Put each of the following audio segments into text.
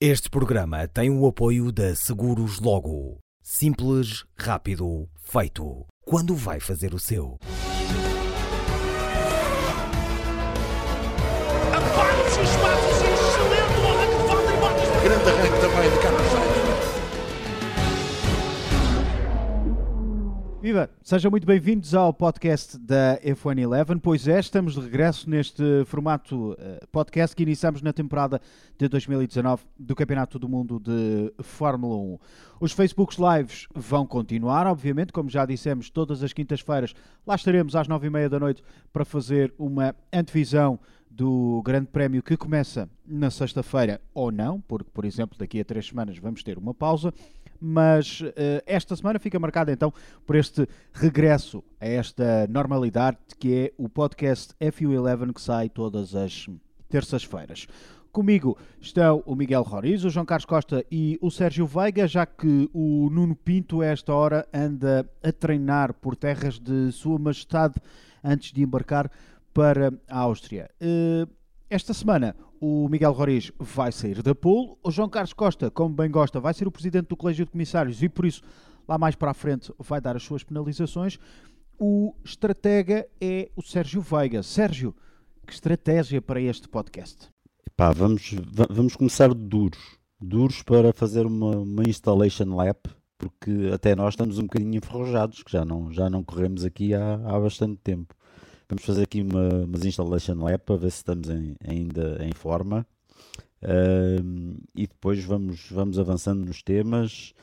Este programa tem o apoio da Seguros Logo. Simples, rápido, feito. Quando vai fazer o seu? Excelente o arranque, falta e botas. Grande arranque Viva! Sejam muito bem-vindos ao podcast da F1 Eleven. Pois é, estamos de regresso neste formato eh, podcast que iniciamos na temporada de 2019 do Campeonato do Mundo de Fórmula 1. Os Facebooks Lives vão continuar, obviamente, como já dissemos, todas as quintas-feiras lá estaremos às nove e meia da noite para fazer uma antevisão do Grande Prémio que começa na sexta-feira ou não, porque, por exemplo, daqui a três semanas vamos ter uma pausa mas uh, esta semana fica marcada então por este regresso a esta normalidade que é o podcast FU11 que sai todas as terças-feiras. Comigo estão o Miguel Roriz, o João Carlos Costa e o Sérgio Veiga, já que o Nuno Pinto, a esta hora, anda a treinar por terras de Sua Majestade antes de embarcar para a Áustria. Uh, esta semana o Miguel Roriz vai sair da pool, o João Carlos Costa, como bem gosta, vai ser o presidente do Colégio de Comissários e por isso lá mais para a frente vai dar as suas penalizações. O estratega é o Sérgio Veiga. Sérgio, que estratégia para este podcast? Vamos, vamos começar duros. Duros para fazer uma, uma installation lap, porque até nós estamos um bocadinho enferrujados, que já não, já não corremos aqui há, há bastante tempo. Vamos fazer aqui uma, umas installation lab para ver se estamos em, ainda em forma. E depois vamos, vamos avançando nos temas,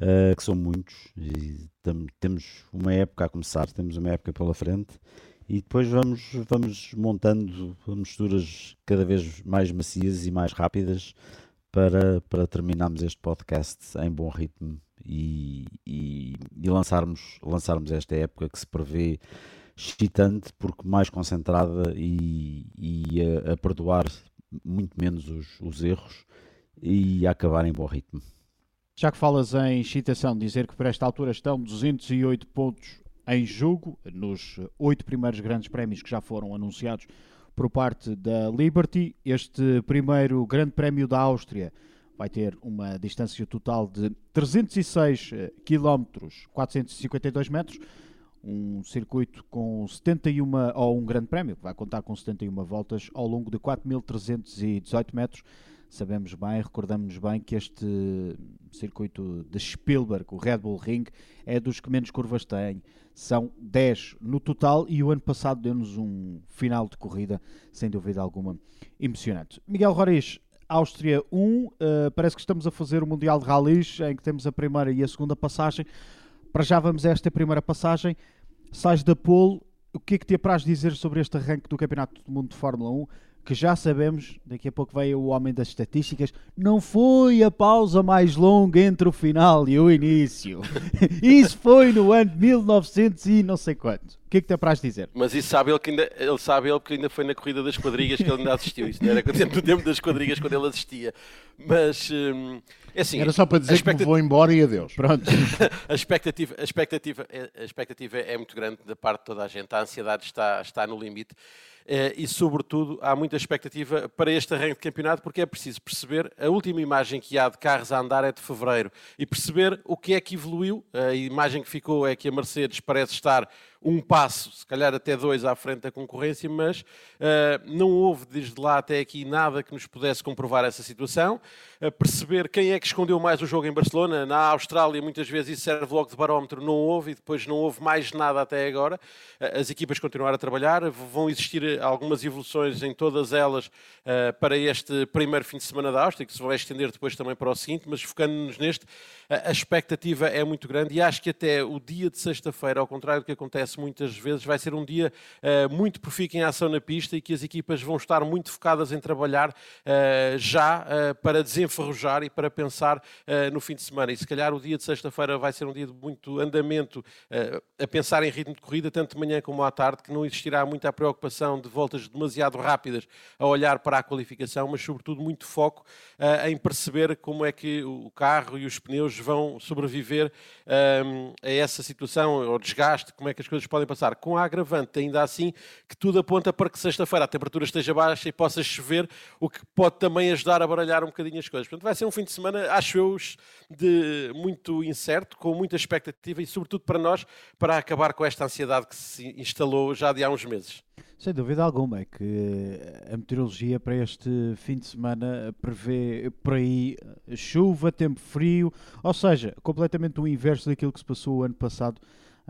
uh, que são muitos. E tam, temos uma época a começar, temos uma época pela frente. E depois vamos, vamos montando misturas cada vez mais macias e mais rápidas para, para terminarmos este podcast em bom ritmo e, e, e lançarmos, lançarmos esta época que se prevê excitante porque mais concentrada e, e a, a, perdoar muito menos os, os, erros e a acabar em bom ritmo. Já que falas em excitação, dizer que por esta altura estão 208 pontos em jogo nos oito primeiros grandes prémios que já foram anunciados por parte da Liberty. Este primeiro grande prémio da Áustria vai ter uma distância total de 306 km, 452 metros um circuito com 71, ou um grande prémio, que vai contar com 71 voltas ao longo de 4.318 metros. Sabemos bem, recordamos-nos bem que este circuito de Spielberg, o Red Bull Ring, é dos que menos curvas tem. São 10 no total e o ano passado deu-nos um final de corrida, sem dúvida alguma, emocionante. Miguel Roriz, Áustria 1, uh, eh, parece que estamos a fazer o Mundial de Rallys, em que temos a primeira e a segunda passagem. Para já vamos a esta primeira passagem sais da pole, o que é que te apraz dizer sobre este arranque do Campeonato do Mundo de Fórmula 1? Que já sabemos, daqui a pouco veio o homem das estatísticas, não foi a pausa mais longa entre o final e o início. isso foi no ano de 1900 e não sei quanto. O que é que te apraz dizer? Mas isso sabe ele que ainda, ele sabe ele que ainda foi na corrida das quadrigas que ele ainda assistiu. Isso não era no tempo das quadrigas quando ele assistia. Mas hum, é assim, Era só para dizer expectat... que vou embora e adeus. Pronto. a, expectativa, a, expectativa, a expectativa é muito grande da parte de toda a gente. A ansiedade está, está no limite. Eh, e, sobretudo, há muita expectativa para este arranque de campeonato, porque é preciso perceber a última imagem que há de carros a andar é de fevereiro e perceber o que é que evoluiu. A imagem que ficou é que a Mercedes parece estar um passo, se calhar até dois à frente da concorrência, mas uh, não houve desde lá até aqui nada que nos pudesse comprovar essa situação. Uh, perceber quem é que escondeu mais o jogo em Barcelona, na Austrália, muitas vezes isso serve logo de barómetro, não houve e depois não houve mais nada até agora. Uh, as equipas continuaram a trabalhar, vão existir algumas evoluções em todas elas para este primeiro fim de semana da Áustria, que se vai estender depois também para o seguinte, mas focando-nos neste, a expectativa é muito grande e acho que até o dia de sexta-feira, ao contrário do que acontece muitas vezes, vai ser um dia uh, muito profícuo em ação na pista e que as equipas vão estar muito focadas em trabalhar uh, já uh, para desenferrujar e para pensar no fim de semana. E se calhar o dia de sexta-feira vai ser um dia de muito andamento a pensar em ritmo de corrida, tanto de manhã como à tarde, que não existirá muita preocupação de voltas demasiado rápidas a olhar para a qualificação, mas sobretudo muito foco em perceber como é que o carro e os pneus vão sobreviver um, a essa situação, ao desgaste, como é que as coisas coisas podem passar, com a agravante ainda assim que tudo aponta para que sexta-feira a temperatura esteja baixa e possa chover, o que pode também ajudar a baralhar um bocadinho as coisas. Portanto, vai ser um fim de semana, acho eu, de muito incerto, com muita expectativa e, sobretudo para nós, para acabar com esta ansiedade que se instalou já de há uns meses. Sem dúvida alguma, é que a meteorologia para este fim de semana prevê por aí chuva, tempo frio, ou seja, completamente o inverso daquilo que se passou o ano passado,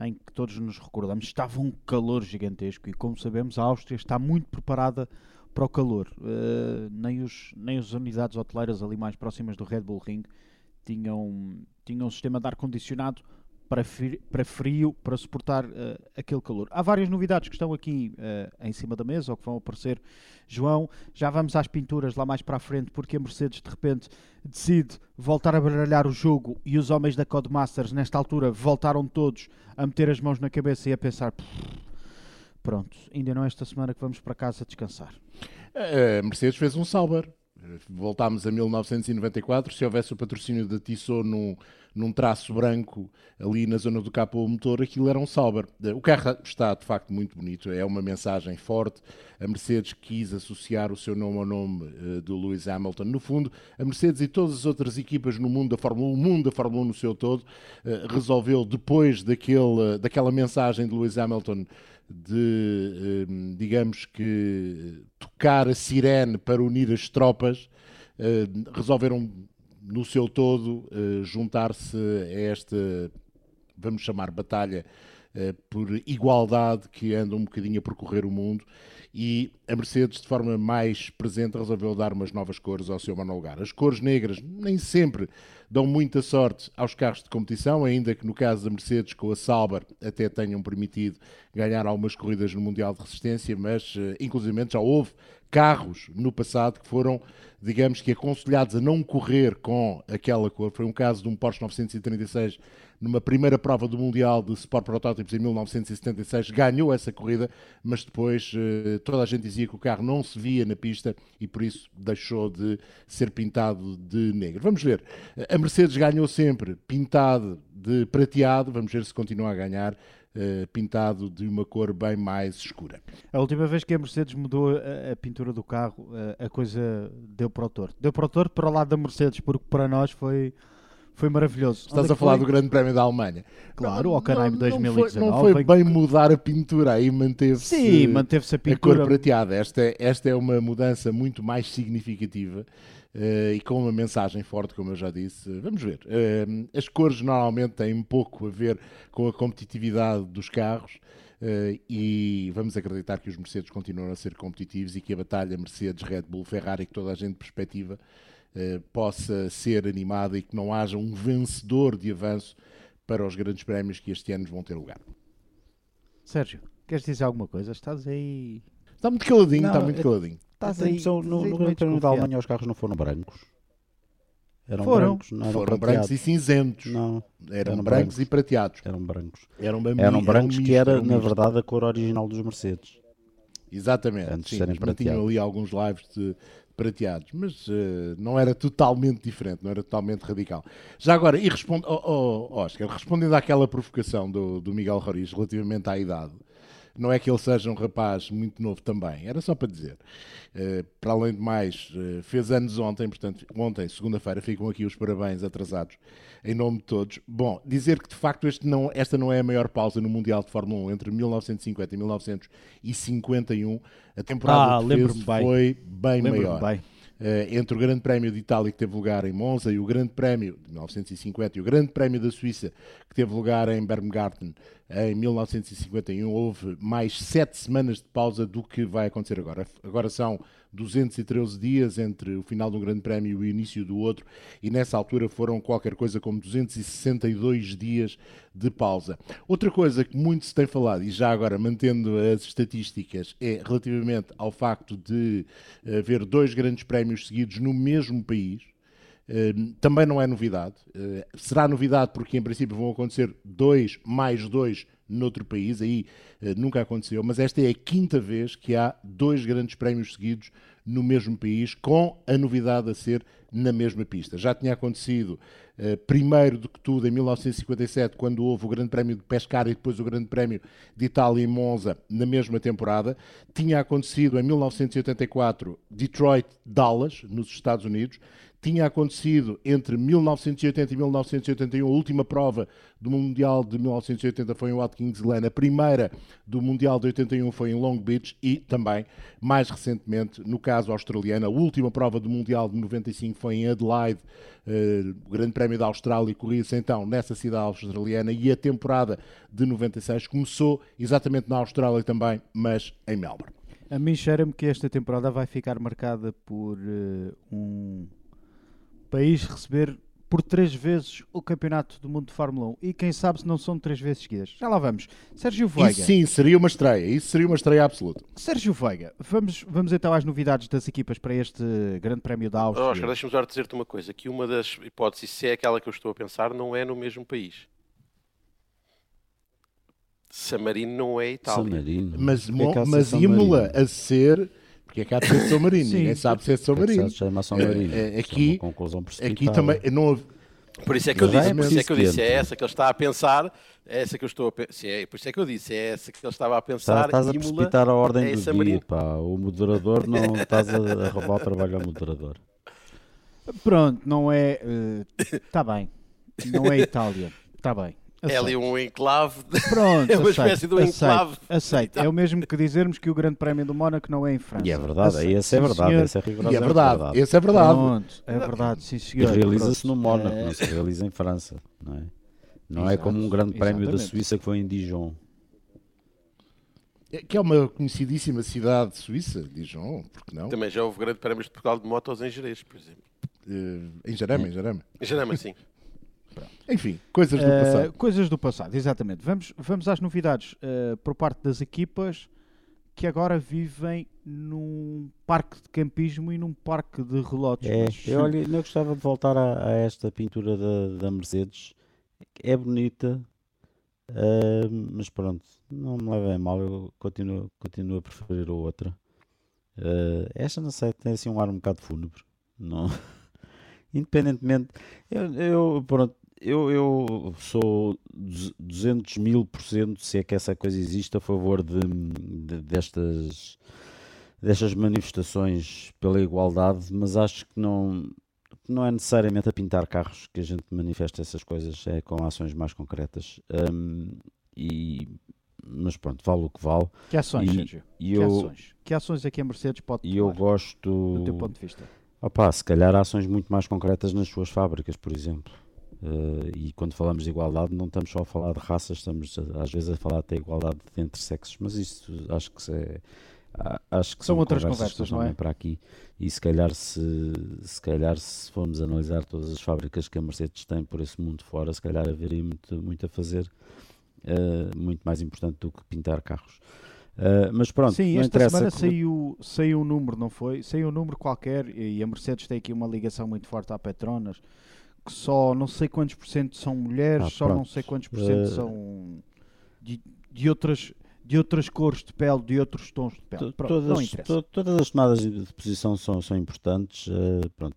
em que todos nos recordamos, estava um calor gigantesco e, como sabemos, a Áustria está muito preparada para o calor. Uh, nem, os, nem as unidades hoteleiras ali mais próximas do Red Bull Ring tinham, tinham um sistema de ar-condicionado para frio, para suportar uh, aquele calor. Há várias novidades que estão aqui uh, em cima da mesa ou que vão aparecer. João, já vamos às pinturas lá mais para a frente, porque a Mercedes de repente decide voltar a baralhar o jogo e os homens da Codemasters, nesta altura, voltaram todos a meter as mãos na cabeça e a pensar: pronto, ainda não é esta semana que vamos para casa descansar. A Mercedes fez um Sauber. Voltámos a 1994. Se houvesse o patrocínio da Tissot num, num traço branco ali na zona do capô motor, aquilo era um Sauber. O carro está de facto muito bonito, é uma mensagem forte. A Mercedes quis associar o seu nome ao nome uh, do Lewis Hamilton. No fundo, a Mercedes e todas as outras equipas no mundo da Fórmula 1, o mundo da Fórmula 1 no seu todo, uh, resolveu, depois daquele, daquela mensagem de Lewis Hamilton de, digamos que, tocar a sirene para unir as tropas, resolveram no seu todo, uh, juntar-se a esta, vamos chamar, batalha por igualdade que anda um bocadinho a percorrer o mundo e a Mercedes, de forma mais presente, resolveu dar umas novas cores ao seu lugar. As cores negras nem sempre dão muita sorte aos carros de competição, ainda que no caso da Mercedes, com a Sauber, até tenham permitido ganhar algumas corridas no Mundial de Resistência, mas, uh, inclusive, já houve carros no passado que foram, digamos que, aconselhados a não correr com aquela cor. Foi um caso de um Porsche 936 numa primeira prova do Mundial de Sport Protótipos em 1976, ganhou essa corrida, mas depois eh, toda a gente dizia que o carro não se via na pista e por isso deixou de ser pintado de negro. Vamos ver. A Mercedes ganhou sempre pintado de prateado, vamos ver se continua a ganhar pintado de uma cor bem mais escura. A última vez que a Mercedes mudou a, a pintura do carro, a, a, coisa deu para o torto. Deu para o torto para o lado da Mercedes, porque para nós foi, foi maravilhoso. Estás Onde a falar foi? do Grande Prémio da Alemanha. Claro, o Hockenheim 2019. Não foi, não foi bem mudar a pintura, aí manteve-se Sim, manteve-se a pintura. A cor prateada. Esta, é, esta é uma mudança muito mais significativa. Uh, e com uma mensagem forte, como eu já disse. Vamos ver. Uh, as cores normalmente têm um pouco a ver com a competitividade dos carros. Uh, e vamos acreditar que os Mercedes continuam a ser competitivos e que a batalha Mercedes-Red Bull-Ferrari, que toda a gente perspectiva, possa ser animada e que não haja um vencedor de avanço para os grandes prémios que este ano vão ter lugar. Sérgio, queres dizer alguma coisa? Estás aí. Está muito caladinho, não, está muito caladinho. Estás aí, no, no Grande Prémio da Alemanha os carros não foram brancos. Eram foram. brancos, não eram Foram brancos e cinzentos. Não. Eram, eram brancos, brancos, e prateados. Eram brancos. Eram, eram brancos que era, na verdade, a cor original dos Mercedes. Exatamente. Antes de serem prateados. ali alguns lives de prateados, mas uh, não era totalmente diferente, não era totalmente radical. Já agora, e responde, oh, oh, Oscar, respondendo àquela provocação do, do Miguel Roriz relativamente à idade, não é que ele seja um rapaz muito novo também, era só para dizer. Uh, para além de mais, uh, fez anos ontem, portanto, ontem, segunda-feira, ficam aqui os parabéns atrasados em nome de todos. Bom, dizer que de facto não, esta não é a maior pausa no Mundial de Fórmula 1 entre 1950 e 1951. A temporada ah, de bem. foi bem maior. Bem. Uh, entre o Grande Prémio de Itália, que teve lugar em Monza, e o Grande Prémio de 1950, e o Grande Prémio da Suíça, que teve lugar em Bermgarten em 1951, houve mais sete semanas de pausa do que vai acontecer agora. Agora são 213 dias entre o final de um grande prémio e o início do outro, e nessa altura foram qualquer coisa como 262 dias de pausa. Outra coisa que muito se tem falado, e já agora mantendo as estatísticas, é relativamente ao facto de haver dois grandes prémios seguidos no mesmo país. Uh, também não é novidade. Uh, será novidade porque, em princípio, vão acontecer dois mais dois noutro país, aí uh, nunca aconteceu, mas esta é a quinta vez que há dois grandes prémios seguidos no mesmo país, com a novidade a ser na mesma pista. Já tinha acontecido, uh, primeiro do que tudo, em 1957, quando houve o Grande Prémio de Pescara e depois o Grande Prémio de Itália em Monza, na mesma temporada. Tinha acontecido em 1984, Detroit-Dallas, nos Estados Unidos tinha acontecido entre 1980 e 1981, a última prova do Mundial de 1980 foi em Watkins Glen, a primeira do Mundial de 81 foi em Long Beach e também, mais recentemente, no caso australiano, a última prova do Mundial de 95 foi em Adelaide, uh, o Grande Prémio da Austrália corria-se então nessa cidade australiana e a temporada de 96 começou exatamente na Austrália também, mas em Melbourne. A mim cheira-me que esta temporada vai ficar marcada por uh, um país receber por três vezes o Campeonato do Mundo de Fórmula 1 e quem sabe se não são três vezes seguidas. Já lá vamos. Sérgio Veiga. Isso sim, seria uma estreia. Isso seria uma estreia absoluta. Sérgio Veiga, vamos, vamos então às novidades das equipas para este Grande Prémio da Áustria. Oscar, deixa-me só dizer-te uma coisa, que uma das hipóteses, se é aquela que eu estou a pensar, não é no mesmo país. San Marino não é Itália. San Marino. Mas, É mas Imola a ser... Porque é que há de ser São Marino, Sim. ninguém sabe se é São É que Marino. se chama São É, Marino. é, Isso aqui- uma conclusão Aqui também não houve- Por isso é que eu disse, é por isso é que eu disse, é essa que ele está a pensar, é essa que eu estou a pensar, é, por isso é que eu disse, é essa que ele estava a Tá- pensar. Estás a Imola precipitar a ordem é do dia, pá. O moderador não estás a, a roubar o trabalho ao moderador. Pronto, não é. Está bem. Não é Itália. Está bem. É ali um enclave. de- Pronto, é uma aceito, espécie de um aceito, enclave. Aceito. É o mesmo que dizermos que o Grande Prémio do Mónaco não é em França. E é verdade, Aceito. esse é verdade. senhor. Esse é E é rigorosamente verdade, esse é verdade. Pronto, é verdade, sim E senhor. realiza-se no Mónaco, Eh, não se realiza em França. Não é, não é como um grande prémio da exatamente. Suíça que foi em Dijon. É- Que é uma conhecidíssima cidade suíça, Dijon, porque não? Também já houve grande prémios de Portugal de motos em Jerez, por exemplo. Eh, em Jarama, em Jarama. Em Jarama, sim. Enfim, coisas do Eh, passado. coisas do passado, exatamente. Vamos, vamos às novidades eh, por parte das equipas que agora vivem num parque de campismo e num parque de relotes. É, Mas- eu, olha, eu gostava de voltar a, a esta pintura da, da Mercedes. É bonita, ah, mas pronto, não me levem a mal, eu continuo, continuo a preferir a outra. Ah, esta, não sei, tem assim um ar um bocado fúnebre. Não. Independentemente, eu, eu, pronto, eu, eu sou duze- 200 mil por cento, se é que essa coisa existe, a favor de, de- destas, destas manifestações pela igualdade, mas acho que não, não é necessariamente a pintar carros que a gente manifesta essas coisas, é com ações mais concretas. Hum, e, mas pronto, vale o que vale. Que ações, E- Sérgio? E Que eu, ações? Que ações é que a Mercedes pode e eu gosto. do teu ponto de vista? Opá, se calhar ações muito mais concretas nas suas fábricas, por exemplo. Eh, e quando falamos de igualdade, não estamos só a falar de raças, estamos a- às vezes a falar até igualdade entre sexos, mas isso acho que é, acho que São são, outras conversas conversas, não é? para aqui. E se calhar se, se calhar se formos analisar todas as fábricas que a Mercedes tem por esse mundo fora, se calhar haveria muito, muito a fazer, eh, muito mais importante do que pintar carros. Eh, mas pronto, Sim, esta semana que- saiu, saiu um número, não foi? Saiu um número qualquer e a Mercedes tem aqui uma ligação muito forte à Petronas que só não sei quantos por cento são mulheres, Ah, só não pronto. sei quantos por cento Eh, são de, de outras de outras cores de pele, de outros tons de pele. To- Pronto, não todas, to- todas as tomadas de posição são, são importantes. eh, pronto.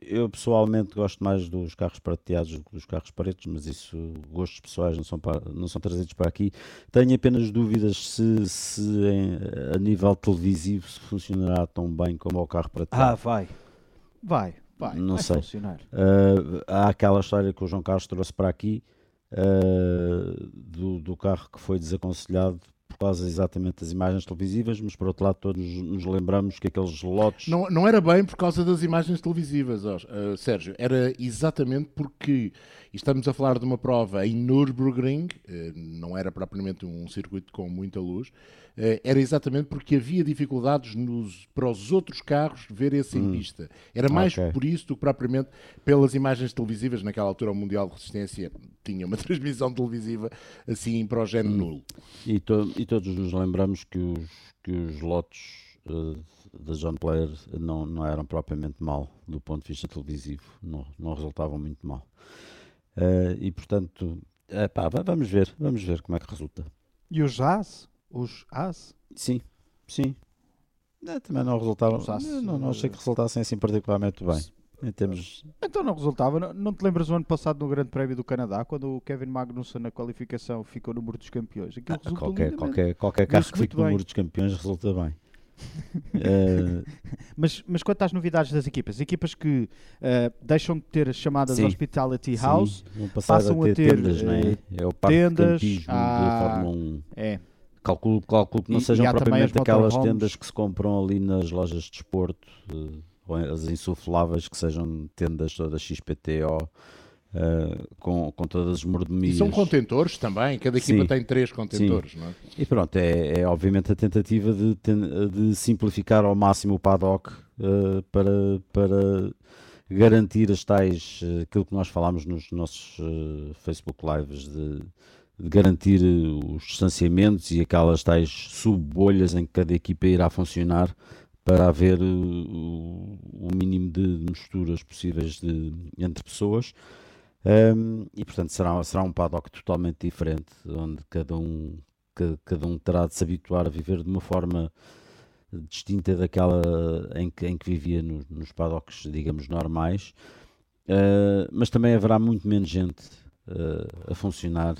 Eu pessoalmente gosto mais dos carros prateados do que dos carros pretos, mas isso, gostos pessoais não são, pa- não são trazidos para aqui. Tenho apenas dúvidas se, se em- a nível televisivo se funcionará tão bem como o carro Ah, prateado. vai. Vai, Não sei. Uh, há aquela história que o João Carlos trouxe para aqui uh, do, do carro que foi desaconselhado por causa exatamente das imagens televisivas, mas por outro lado todos nos lembramos que aqueles lotes Não, não era bem por causa das imagens televisivas, ó, uh, Sérgio. Era exatamente porque estamos a falar de uma prova em Nürburgring, não era propriamente um circuito com muita luz, era exatamente porque havia dificuldades nos, para os outros carros verem-se em pista. Era mais Ok. por isso do que propriamente pelas imagens televisivas. Naquela altura, o Mundial de Resistência tinha uma transmissão televisiva assim para o género nulo. e, to- e todos nos lembramos que os, que os lotes uh, da John Player não, não eram propriamente mal do ponto de vista televisivo, não, não resultavam muito mal. Uh, e portanto, epá, va- vamos ver, vamos ver como é que resulta. E os As? Os As? Sim, sim. Eh, também não resultaram. Os aços, não, não achei que eh, resultassem assim particularmente bem. Em termos... Então não resultava. Não, não te lembras o ano passado no Grande Prémio do Canadá, quando o Kevin Magnussen na qualificação ficou no muro dos campeões? Ah, qualquer, qualquer, qualquer carro Viu-se que fique no bem. muro dos campeões resulta bem. Eh, Mas, mas quanto às novidades das equipas, equipas que eh, deixam de ter as chamadas Sim. Hospitality House, passam a ter, a ter, tendas, não é? eh, É o parque tendas, de campismo há- da Fórmula 1. é, Calculo, calculo que não E- sejam e propriamente as aquelas tendas que se compram ali nas lojas de desporto, eh, ou as insufláveis, que sejam tendas todas XPTO, eh, com, com todas as E mordomias. são contentores também, cada equipa Sim. tem três contentores, não é? E pronto, é, é obviamente a tentativa de, de simplificar ao máximo o paddock eh, para, para garantir as tais, aquilo que nós falámos nos nossos eh, Facebook Lives, de, de garantir eh, os distanciamentos e aquelas tais sub-bolhas em que cada equipa irá funcionar para haver eh, o, mínimo de misturas possíveis de, entre pessoas. Um, e portanto será, será um paddock totalmente diferente, onde cada um, ca- cada um terá de se habituar a viver de uma forma distinta daquela em que, em que vivia no- nos paddocks, digamos, normais. Uh, mas também haverá muito menos gente uh, a funcionar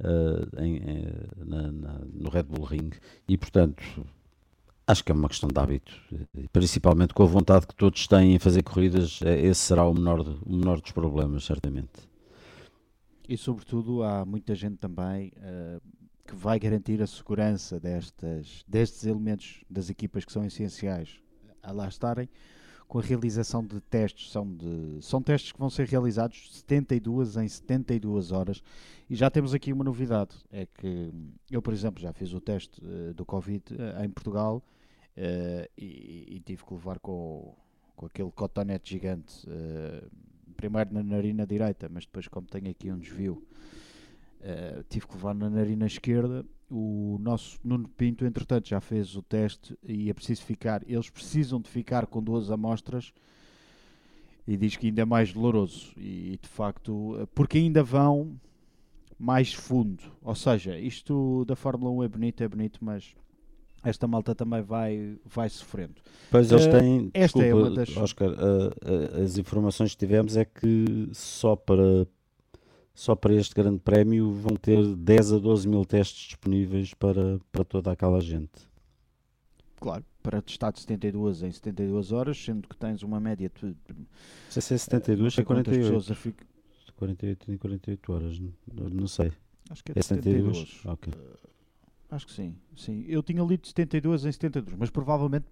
uh, em- em- na- na- no Red Bull Ring e portanto acho que é uma questão de hábito, e principalmente com a vontade que todos têm em fazer corridas, eh, esse será o menor, o menor dos problemas, certamente. e sobretudo há muita gente também eh, que vai garantir a segurança destas, destes elementos das equipas que são essenciais a lá estarem com a realização de testes. São, de, são testes que vão ser realizados 72 em 72 horas. E já temos aqui uma novidade: é que eu, por exemplo, já fiz o teste eh, do Covid eh, em Portugal eh, e, e tive que levar com, com aquele cotonete gigante. primeiro na narina direita, mas depois, como tenho aqui um desvio, eh, tive que levar na narina esquerda. O nosso Nuno Pinto, entretanto, já fez o teste e é preciso ficar. Eles precisam de ficar com duas amostras e diz que ainda é mais doloroso. E de facto, eh, porque ainda vão mais fundo. Ou seja, isto da Fórmula 1 é bonito, é bonito, mas esta malta também vai, vai sofrendo. Pois eles Eh, têm, esta é desculpa, uma das- Oscar, eh, eh, as informações que tivemos é que só para, só para este grande prémio vão ter 10 a 12 mil testes disponíveis para, para toda aquela gente. Claro, para testar de 72 em 72 horas, sendo que tens uma média de. Se é 72 não ou sei quantas 48. pessoas a ficar. 48 em 48 horas, não, não sei. Acho que é É de 72? 72. Ok. Acho que sim, sim. Eu tinha lido de 72 em 72, mas provavelmente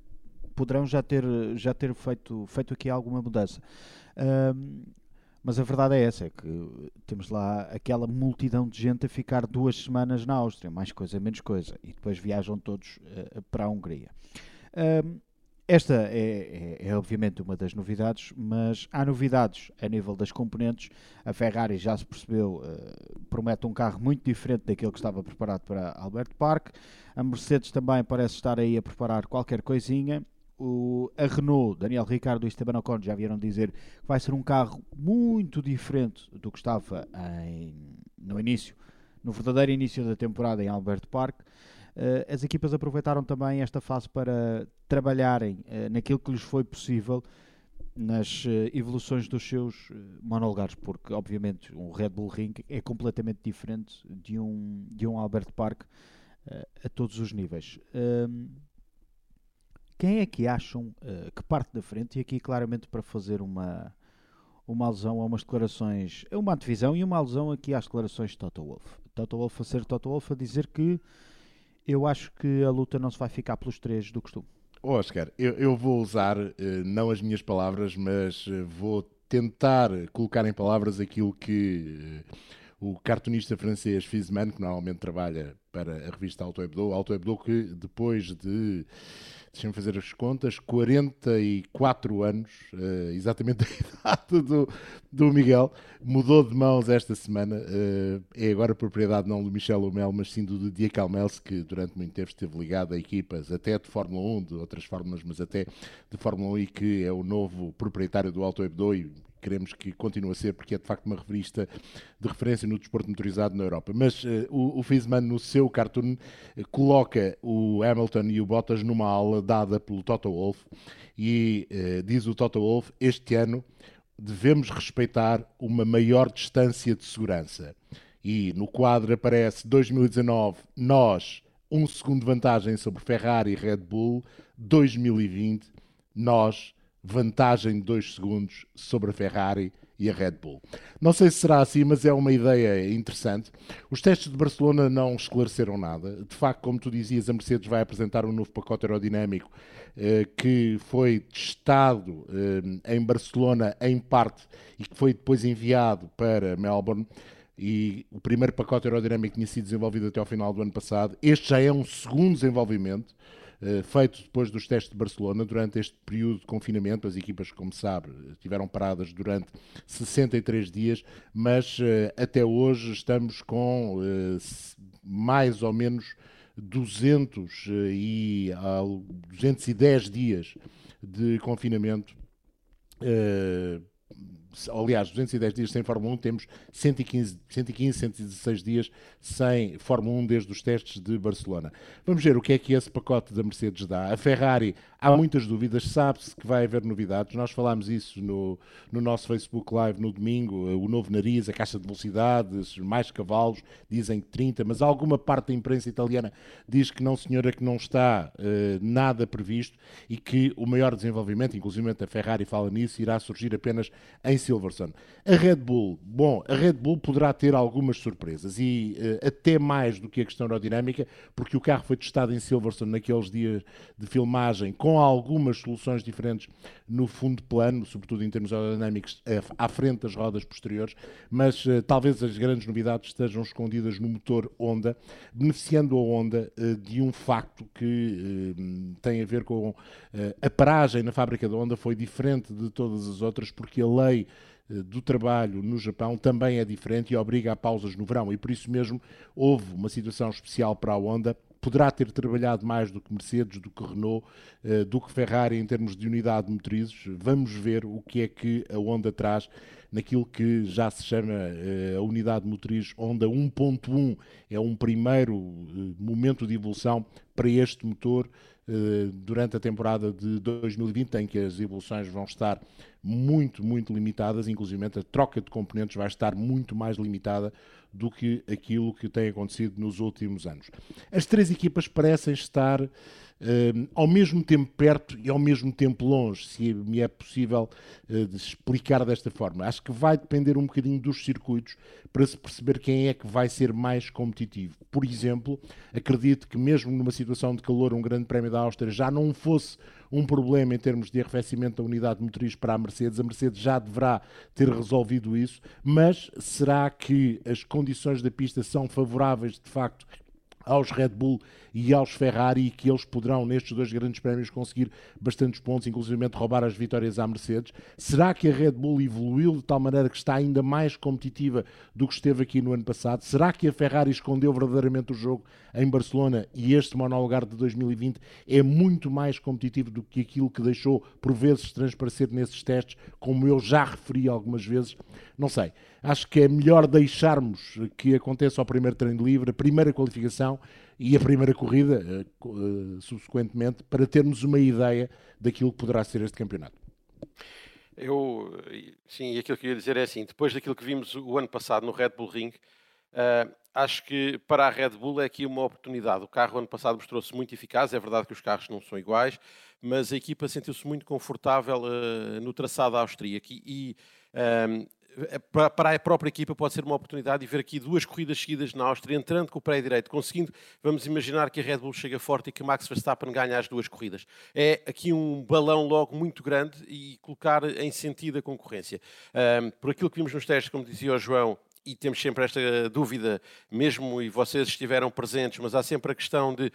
poderão já ter, já ter feito, feito aqui alguma mudança. Ahm, mas a verdade é essa, é que temos lá aquela multidão de gente a ficar duas semanas na Áustria, mais coisa, menos coisa, e depois viajam todos eh, para a Hungria. Ahm, esta é, é- é obviamente uma das novidades, mas há novidades a nível das componentes. A Ferrari já se percebeu, eh, promete um carro muito diferente daquele que estava preparado para Albert Park. A Mercedes também parece estar aí a preparar qualquer coisinha. O, a Renault, Daniel Ricciardo e Esteban Ocon já vieram dizer que vai ser um carro muito diferente do que estava em- no início, no verdadeiro início da temporada em Albert Park. Eh, as equipas aproveitaram também esta fase para trabalharem eh, naquilo que lhes foi possível nas eh, evoluções dos seus monolugares, porque obviamente um Red Bull Ring é completamente diferente de um, de um Albert Park a todos os níveis. Ahm, quem é que acham eh, que parte da frente, e aqui claramente para fazer uma, uma alusão a umas declarações, a uma antevisão e uma alusão aqui às declarações de Toto Wolff. Toto Wolff a ser Toto Wolff a dizer que eu acho que a luta não se vai ficar pelos três do costume. Ó, Oscar, eu, eu vou usar eh, não as minhas palavras, mas eh, vou tentar colocar em palavras aquilo que o cartunista francês Fizman, que normalmente trabalha para a revista Auto Hebdo, Auto Hebdo que depois de, deixa-me fazer as contas, 44 anos, eh, exatamente a idade do, do Miguel, mudou de mãos esta semana, eh, é agora propriedade não do Michel Humel, mas sim do Didier Calmels, que durante muito tempo esteve ligado a equipas, até de Fórmula 1, de outras fórmulas, mas até de Fórmula 1 e que é o novo proprietário do Auto Hebdo e, queremos que continue a ser, porque é de facto uma revista de referência no desporto motorizado na Europa. Mas uh, o, o Fiesman, no seu cartoon, uh, coloca o Hamilton e o Bottas numa aula dada pelo Toto Wolff e uh, diz o Toto Wolff: este ano devemos respeitar uma maior distância de segurança. E no quadro aparece 2019, nós, um segundo de vantagem sobre Ferrari e Red Bull, 2020, nós, vantagem de 2 segundos sobre a Ferrari e a Red Bull. Não sei se será assim, mas é uma ideia interessante. Os testes de Barcelona não esclareceram nada. De facto, como tu dizias, a Mercedes vai apresentar um novo pacote aerodinâmico eh, que foi testado eh, em Barcelona em parte e que foi depois enviado para Melbourne. E o primeiro pacote aerodinâmico tinha sido desenvolvido até ao final do ano passado. Este já é um segundo desenvolvimento. Uh, feito depois dos testes de Barcelona, durante este período de confinamento. As equipas, como sabe, estiveram paradas durante 63 dias, mas uh, até hoje estamos com uh, mais ou menos 200 e, 210 dias de confinamento aliás, 210 dias sem Fórmula 1, temos 115, 115, 116 dias sem Fórmula 1 desde os testes de Barcelona. Vamos ver o que é que esse pacote da Mercedes dá. A Ferrari, há muitas dúvidas, sabe-se que vai haver novidades. Nós falámos isso no, no nosso Facebook Live no domingo, o novo nariz, a caixa de velocidade, mais cavalos, dizem que 30, mas alguma parte da imprensa italiana diz que não, senhora, que não está uh, nada previsto e que o maior desenvolvimento, inclusive a Ferrari fala nisso, irá surgir apenas em Silverstone. A Red Bull, bom, a Red Bull poderá ter algumas surpresas e uh, até mais do que a questão aerodinâmica, porque o carro foi testado em Silverstone naqueles dias de filmagem com algumas soluções diferentes no fundo plano, sobretudo em termos aerodinâmicos, uh, à frente das rodas posteriores, mas uh, talvez as grandes novidades estejam escondidas no motor Honda, beneficiando a Honda de um facto que tem a ver com a paragem na fábrica da Honda foi diferente de todas as outras, porque a lei eh, do trabalho no Japão também é diferente e obriga a pausas no verão. E por isso mesmo houve uma situação especial para a Honda. Poderá ter trabalhado mais do que Mercedes, do que Renault, eh, do que Ferrari em termos de unidade de motrizes. Vamos ver o que é que a Honda traz naquilo que já se chama eh, a unidade motriz Honda 1.1. É um primeiro momento de evolução para este motor durante a temporada de 2020, em que as evoluções vão estar muito, muito limitadas, inclusive a troca de componentes vai estar muito mais limitada do que aquilo que tem acontecido nos últimos anos. As três equipas parecem estar uh, ao mesmo tempo perto e ao mesmo tempo longe, se me é possível uh, de explicar desta forma. Acho que vai depender um bocadinho dos circuitos para se perceber quem é que vai ser mais competitivo. Por exemplo, acredito que mesmo numa situação de calor, um grande prémio da Áustria já não fosse um problema em termos de arrefecimento da unidade motriz para a Mercedes. A Mercedes já deverá ter resolvido isso, mas será que as condições da pista são favoráveis de facto aos Red Bull e aos Ferrari e que eles poderão nestes dois grandes prémios conseguir bastantes pontos, inclusive roubar as vitórias à Mercedes. Será que a Red Bull evoluiu de tal maneira que está ainda mais competitiva do que esteve aqui no ano passado? Será que a Ferrari escondeu verdadeiramente o jogo em Barcelona e este monolugar de 2020 é muito mais competitivo do que aquilo que deixou por vezes transparecer nesses testes, como eu já referi algumas vezes? Não sei. Acho que é melhor deixarmos que aconteça o primeiro treino livre, a primeira qualificação e a primeira corrida, eh, eh, subsequentemente, para termos uma ideia daquilo que poderá ser este campeonato. Eu, sim, e aquilo que eu ia dizer é assim: depois daquilo que vimos o ano passado no Red Bull Ring, uh, acho que para a Red Bull é aqui uma oportunidade. O carro ano passado mostrou-se muito eficaz, é verdade que os carros não são iguais, mas a equipa sentiu-se muito confortável uh, no traçado austríaco e, e um, é, para a própria equipa pode ser uma oportunidade de ver aqui duas corridas seguidas na Áustria, entrando com o pé direito, conseguindo, vamos imaginar que a Red Bull chega forte e que Max Verstappen ganha as duas corridas. É aqui um balão logo muito grande e colocar em sentido a concorrência. Um, por aquilo que vimos nos testes, como dizia o João, e temos sempre esta dúvida, mesmo e vocês estiveram presentes, mas há sempre a questão de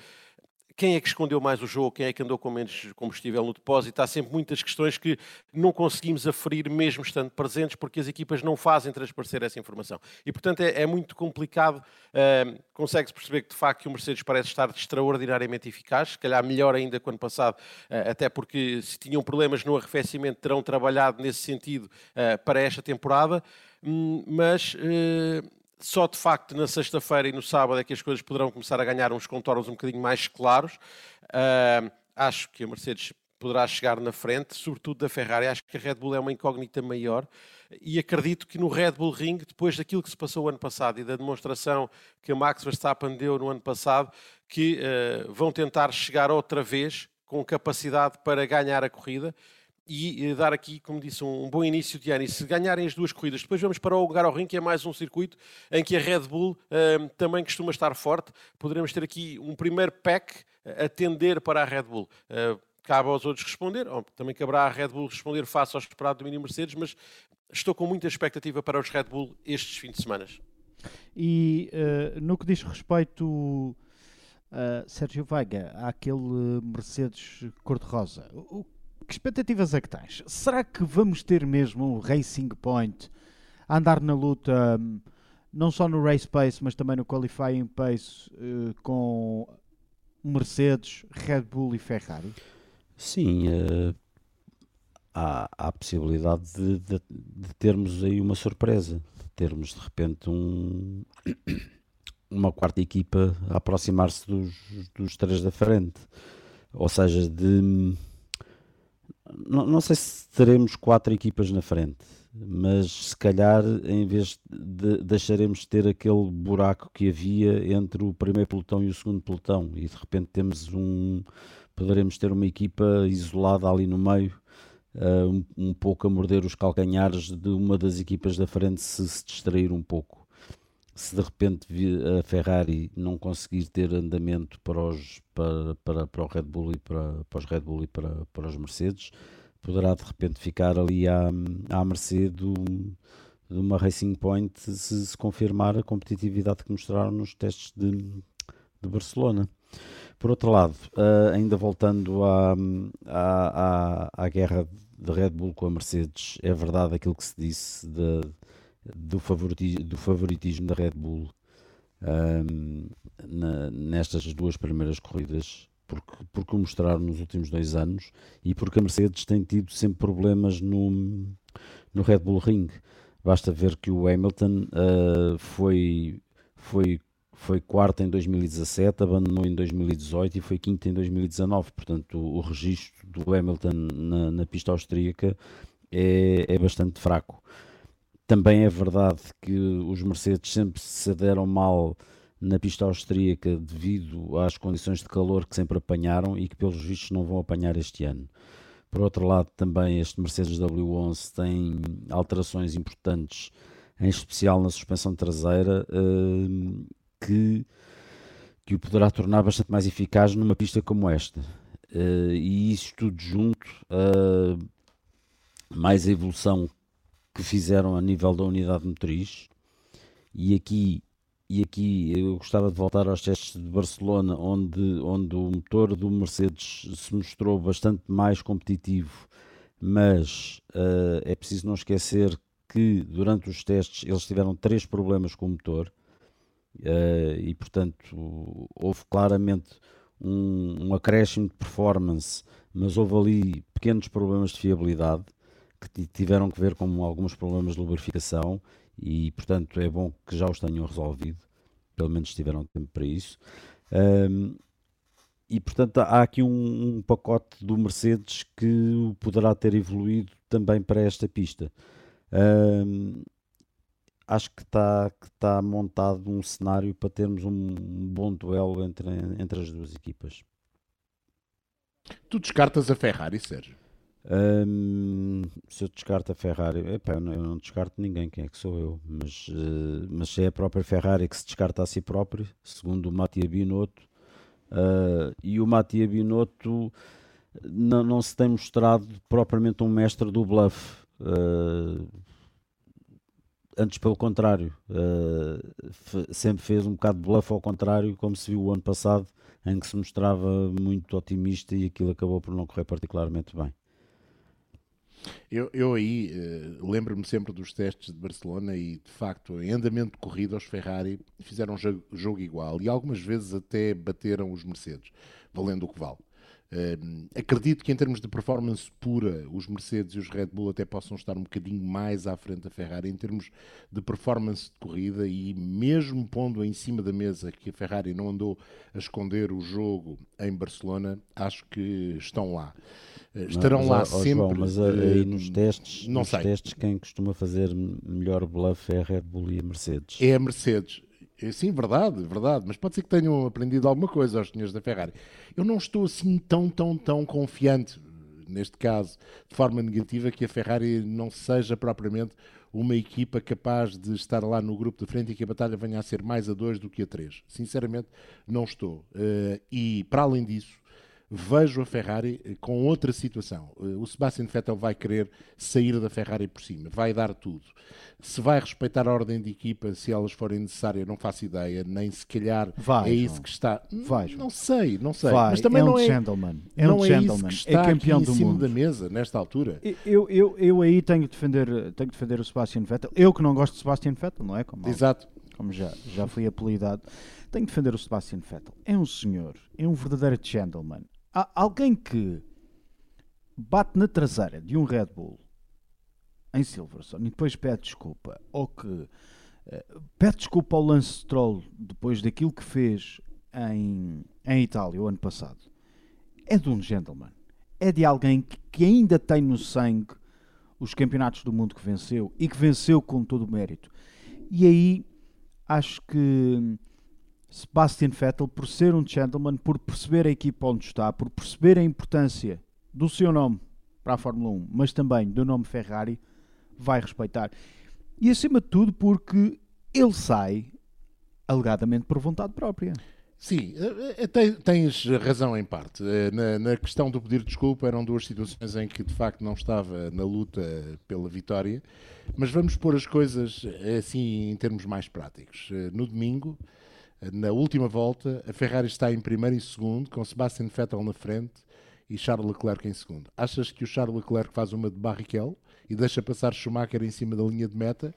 quem é que escondeu mais o jogo, quem é que andou com menos combustível no depósito. Há sempre muitas questões que não conseguimos aferir mesmo estando presentes, porque as equipas não fazem transparecer essa informação. E, portanto, é, é muito complicado. Uh, Consegue-se perceber que, de facto, que o Mercedes parece estar extraordinariamente eficaz, se calhar melhor ainda que o ano passado, uh, até porque se tinham problemas no arrefecimento, terão trabalhado nesse sentido uh, para esta temporada. Hum, mas só de facto na sexta-feira e no sábado é que as coisas poderão começar a ganhar uns contornos um bocadinho mais claros. Uh, acho que a Mercedes poderá chegar na frente, sobretudo da Ferrari. Acho que a Red Bull é uma incógnita maior e acredito que no Red Bull Ring, depois daquilo que se passou o ano passado e da demonstração que a Max Verstappen deu no ano passado, que uh, vão tentar chegar outra vez com capacidade para ganhar a corrida e eh, dar aqui, como disse, um, bom início de ano. E se ganharem as duas corridas, depois vamos para o Ring, que é mais um circuito em que a Red Bull uh, também costuma estar forte. Poderemos ter aqui um primeiro pack a tender para a Red Bull. Uh, cabe aos outros responder, também caberá à Red Bull responder face ao esperado do Mini Mercedes, mas estou com muita expectativa para os Red Bull estes fins de semana. E uh, no que diz respeito, uh, Sérgio Veiga, àquele Mercedes cor-de-rosa, o que expectativas é que tens? Será que vamos ter mesmo um Racing Point a andar na luta, hum, não só no Race Pace, mas também no Qualifying Pace, uh, com Mercedes, Red Bull e Ferrari? Sim, uh, há, há a possibilidade de, de, de, termos aí uma surpresa, de termos de repente um, uma quarta equipa a aproximar-se dos, dos três da frente. Ou seja, de não, não sei se teremos quatro equipas na frente, mas se calhar em vez de deixaremos de ter aquele buraco que havia entre o primeiro pelotão e o segundo pelotão e de repente temos um poderemos ter uma equipa isolada ali no meio uh, um, um, pouco a morder os calcanhares de uma das equipas da frente se se distrair um pouco se de repente a Ferrari não conseguir ter andamento para, os, para, para, para o Red Bull e para, para os Red Bull e para, para os Mercedes, poderá de repente ficar ali à, à mercê do, de uma Racing Point se, se confirmar a competitividade que mostraram nos testes de, de Barcelona. Por outro lado, uh, ainda voltando à, à, à, à guerra de Red Bull com a Mercedes, é verdade aquilo que se disse de, do favoritismo, do favoritismo da Red Bull um, na, nestas duas primeiras corridas, porque, porque o mostraram nos últimos dois anos e porque a Mercedes tem tido sempre problemas no, no Red Bull Ring. Basta ver que o Hamilton uh, foi, foi, foi quarto em 2017, abandonou em 2018 e foi quinto em 2019. Portanto, o, o registro do Hamilton na, na pista austríaca é, é bastante fraco. Também é verdade que os Mercedes sempre se deram mal na pista austríaca devido às condições de calor que sempre apanharam e que pelos vistos não vão apanhar este ano. Por outro lado, também este Mercedes W11 tem alterações importantes, em especial na suspensão traseira, eh, que, que o poderá tornar bastante mais eficaz numa pista como esta. Eh, e isso tudo junto, mais a evolução que fizeram a nível da unidade motriz. E aqui, e aqui eu gostava de voltar aos testes de Barcelona, onde, onde o motor do Mercedes se mostrou bastante mais competitivo, mas uh, é preciso não esquecer que durante os testes eles tiveram três problemas com o motor. Uh, e portanto houve claramente um, um acréscimo de performance, mas houve ali pequenos problemas de fiabilidade que tiveram que ver com alguns problemas de lubrificação e, portanto, é bom que já os tenham resolvido, pelo menos tiveram tempo para isso. Um, e, portanto, há aqui um, um, pacote do Mercedes que poderá ter evoluído também para esta pista. Um, acho que está que tá montado um cenário para termos um bom duelo entre, entre as duas equipas. Tu descartas a Ferrari, Sérgio? Se eu descarto a Ferrari, eu, não, eu, não, descarto ninguém, quem é que sou eu? Mas, uh, mas é a própria Ferrari que se descarta a si própria, segundo o Mattia Binotto, uh, e o Mattia Binotto não, não se tem mostrado propriamente um mestre do bluff. Uh, antes pelo contrário, uh, sempre fez um bocado de bluff ao contrário, como se viu o ano passado, em que se mostrava muito otimista e aquilo acabou por não correr particularmente bem. Eu, eu aí uh, lembro-me sempre dos testes de Barcelona e, de facto, em andamento de corrida, os Ferrari fizeram jogo, jogo igual e algumas vezes até bateram os Mercedes, valendo o que vale. Acredito que em termos de performance pura, os Mercedes e os Red Bull até possam estar um bocadinho mais à frente da Ferrari em termos de performance de corrida e mesmo pondo em cima da mesa que a Ferrari não andou a esconder o jogo em Barcelona, acho que estão lá. Uh, estarão lá ó, sempre. João, mas aí nos testes, não nos sei. testes, quem costuma fazer melhor bluff é a Red Bull e a Mercedes. É a Mercedes. É, Sim, verdade, verdade. Mas pode ser que tenham aprendido alguma coisa aos senhores da Ferrari. Eu não estou assim tão, tão, tão confiante, neste caso, de forma negativa, que a Ferrari não seja propriamente uma equipa capaz de estar lá no grupo de frente e que a batalha venha a ser mais a dois do que a três. Sinceramente, não estou. Eh, E, para além disso, vejo a Ferrari eh, com outra situação. Eh, O Sebastian Vettel vai querer sair da Ferrari por cima, vai dar tudo. Se vai respeitar a ordem de equipa, se elas forem necessárias, não faço ideia, nem se calhar Vai, é isso João. que está. Vai, João. não sei, não sei. Vai, Mas também é um não é, gentleman. É não um é gentleman. isso que está é campeão aqui em do cima mundo. da mesa, nesta altura. Eu, eu, eu aí tenho de, defender, tenho de defender o Sebastian Vettel. Eu que não gosto de Sebastian Vettel, não é? Como, Exato. como já, já fui apelidado. Tenho de defender o Sebastian Vettel. É um senhor, é um verdadeiro gentleman. Há alguém que bate na traseira de um Red Bull em Silverstone e depois pede desculpa, ou que eh, pede desculpa ao Lance Stroll depois daquilo que fez em, em Itália o ano passado, é de um gentleman. É de alguém que, que ainda tem no sangue os campeonatos do mundo que venceu e que venceu com todo o mérito. E aí acho que Sebastian Vettel, por ser um gentleman, por perceber a equipa onde está, por perceber a importância do seu nome para a Fórmula 1, mas também do nome Ferrari, vai respeitar. E acima de tudo porque ele sai alegadamente por vontade própria. Sim, eh, eh, te- tens razão em parte. Eh, Na, na questão do pedir desculpa, eram duas situações em que de facto não estava na luta pela vitória, mas vamos pôr as coisas assim em termos mais práticos. No domingo, na última volta, a Ferrari está em primeiro e segundo, com Sebastian Vettel na frente e Charles Leclerc em segundo. Achas que o Charles Leclerc faz uma de Barrichello e deixa passar Schumacher em cima da linha de meta?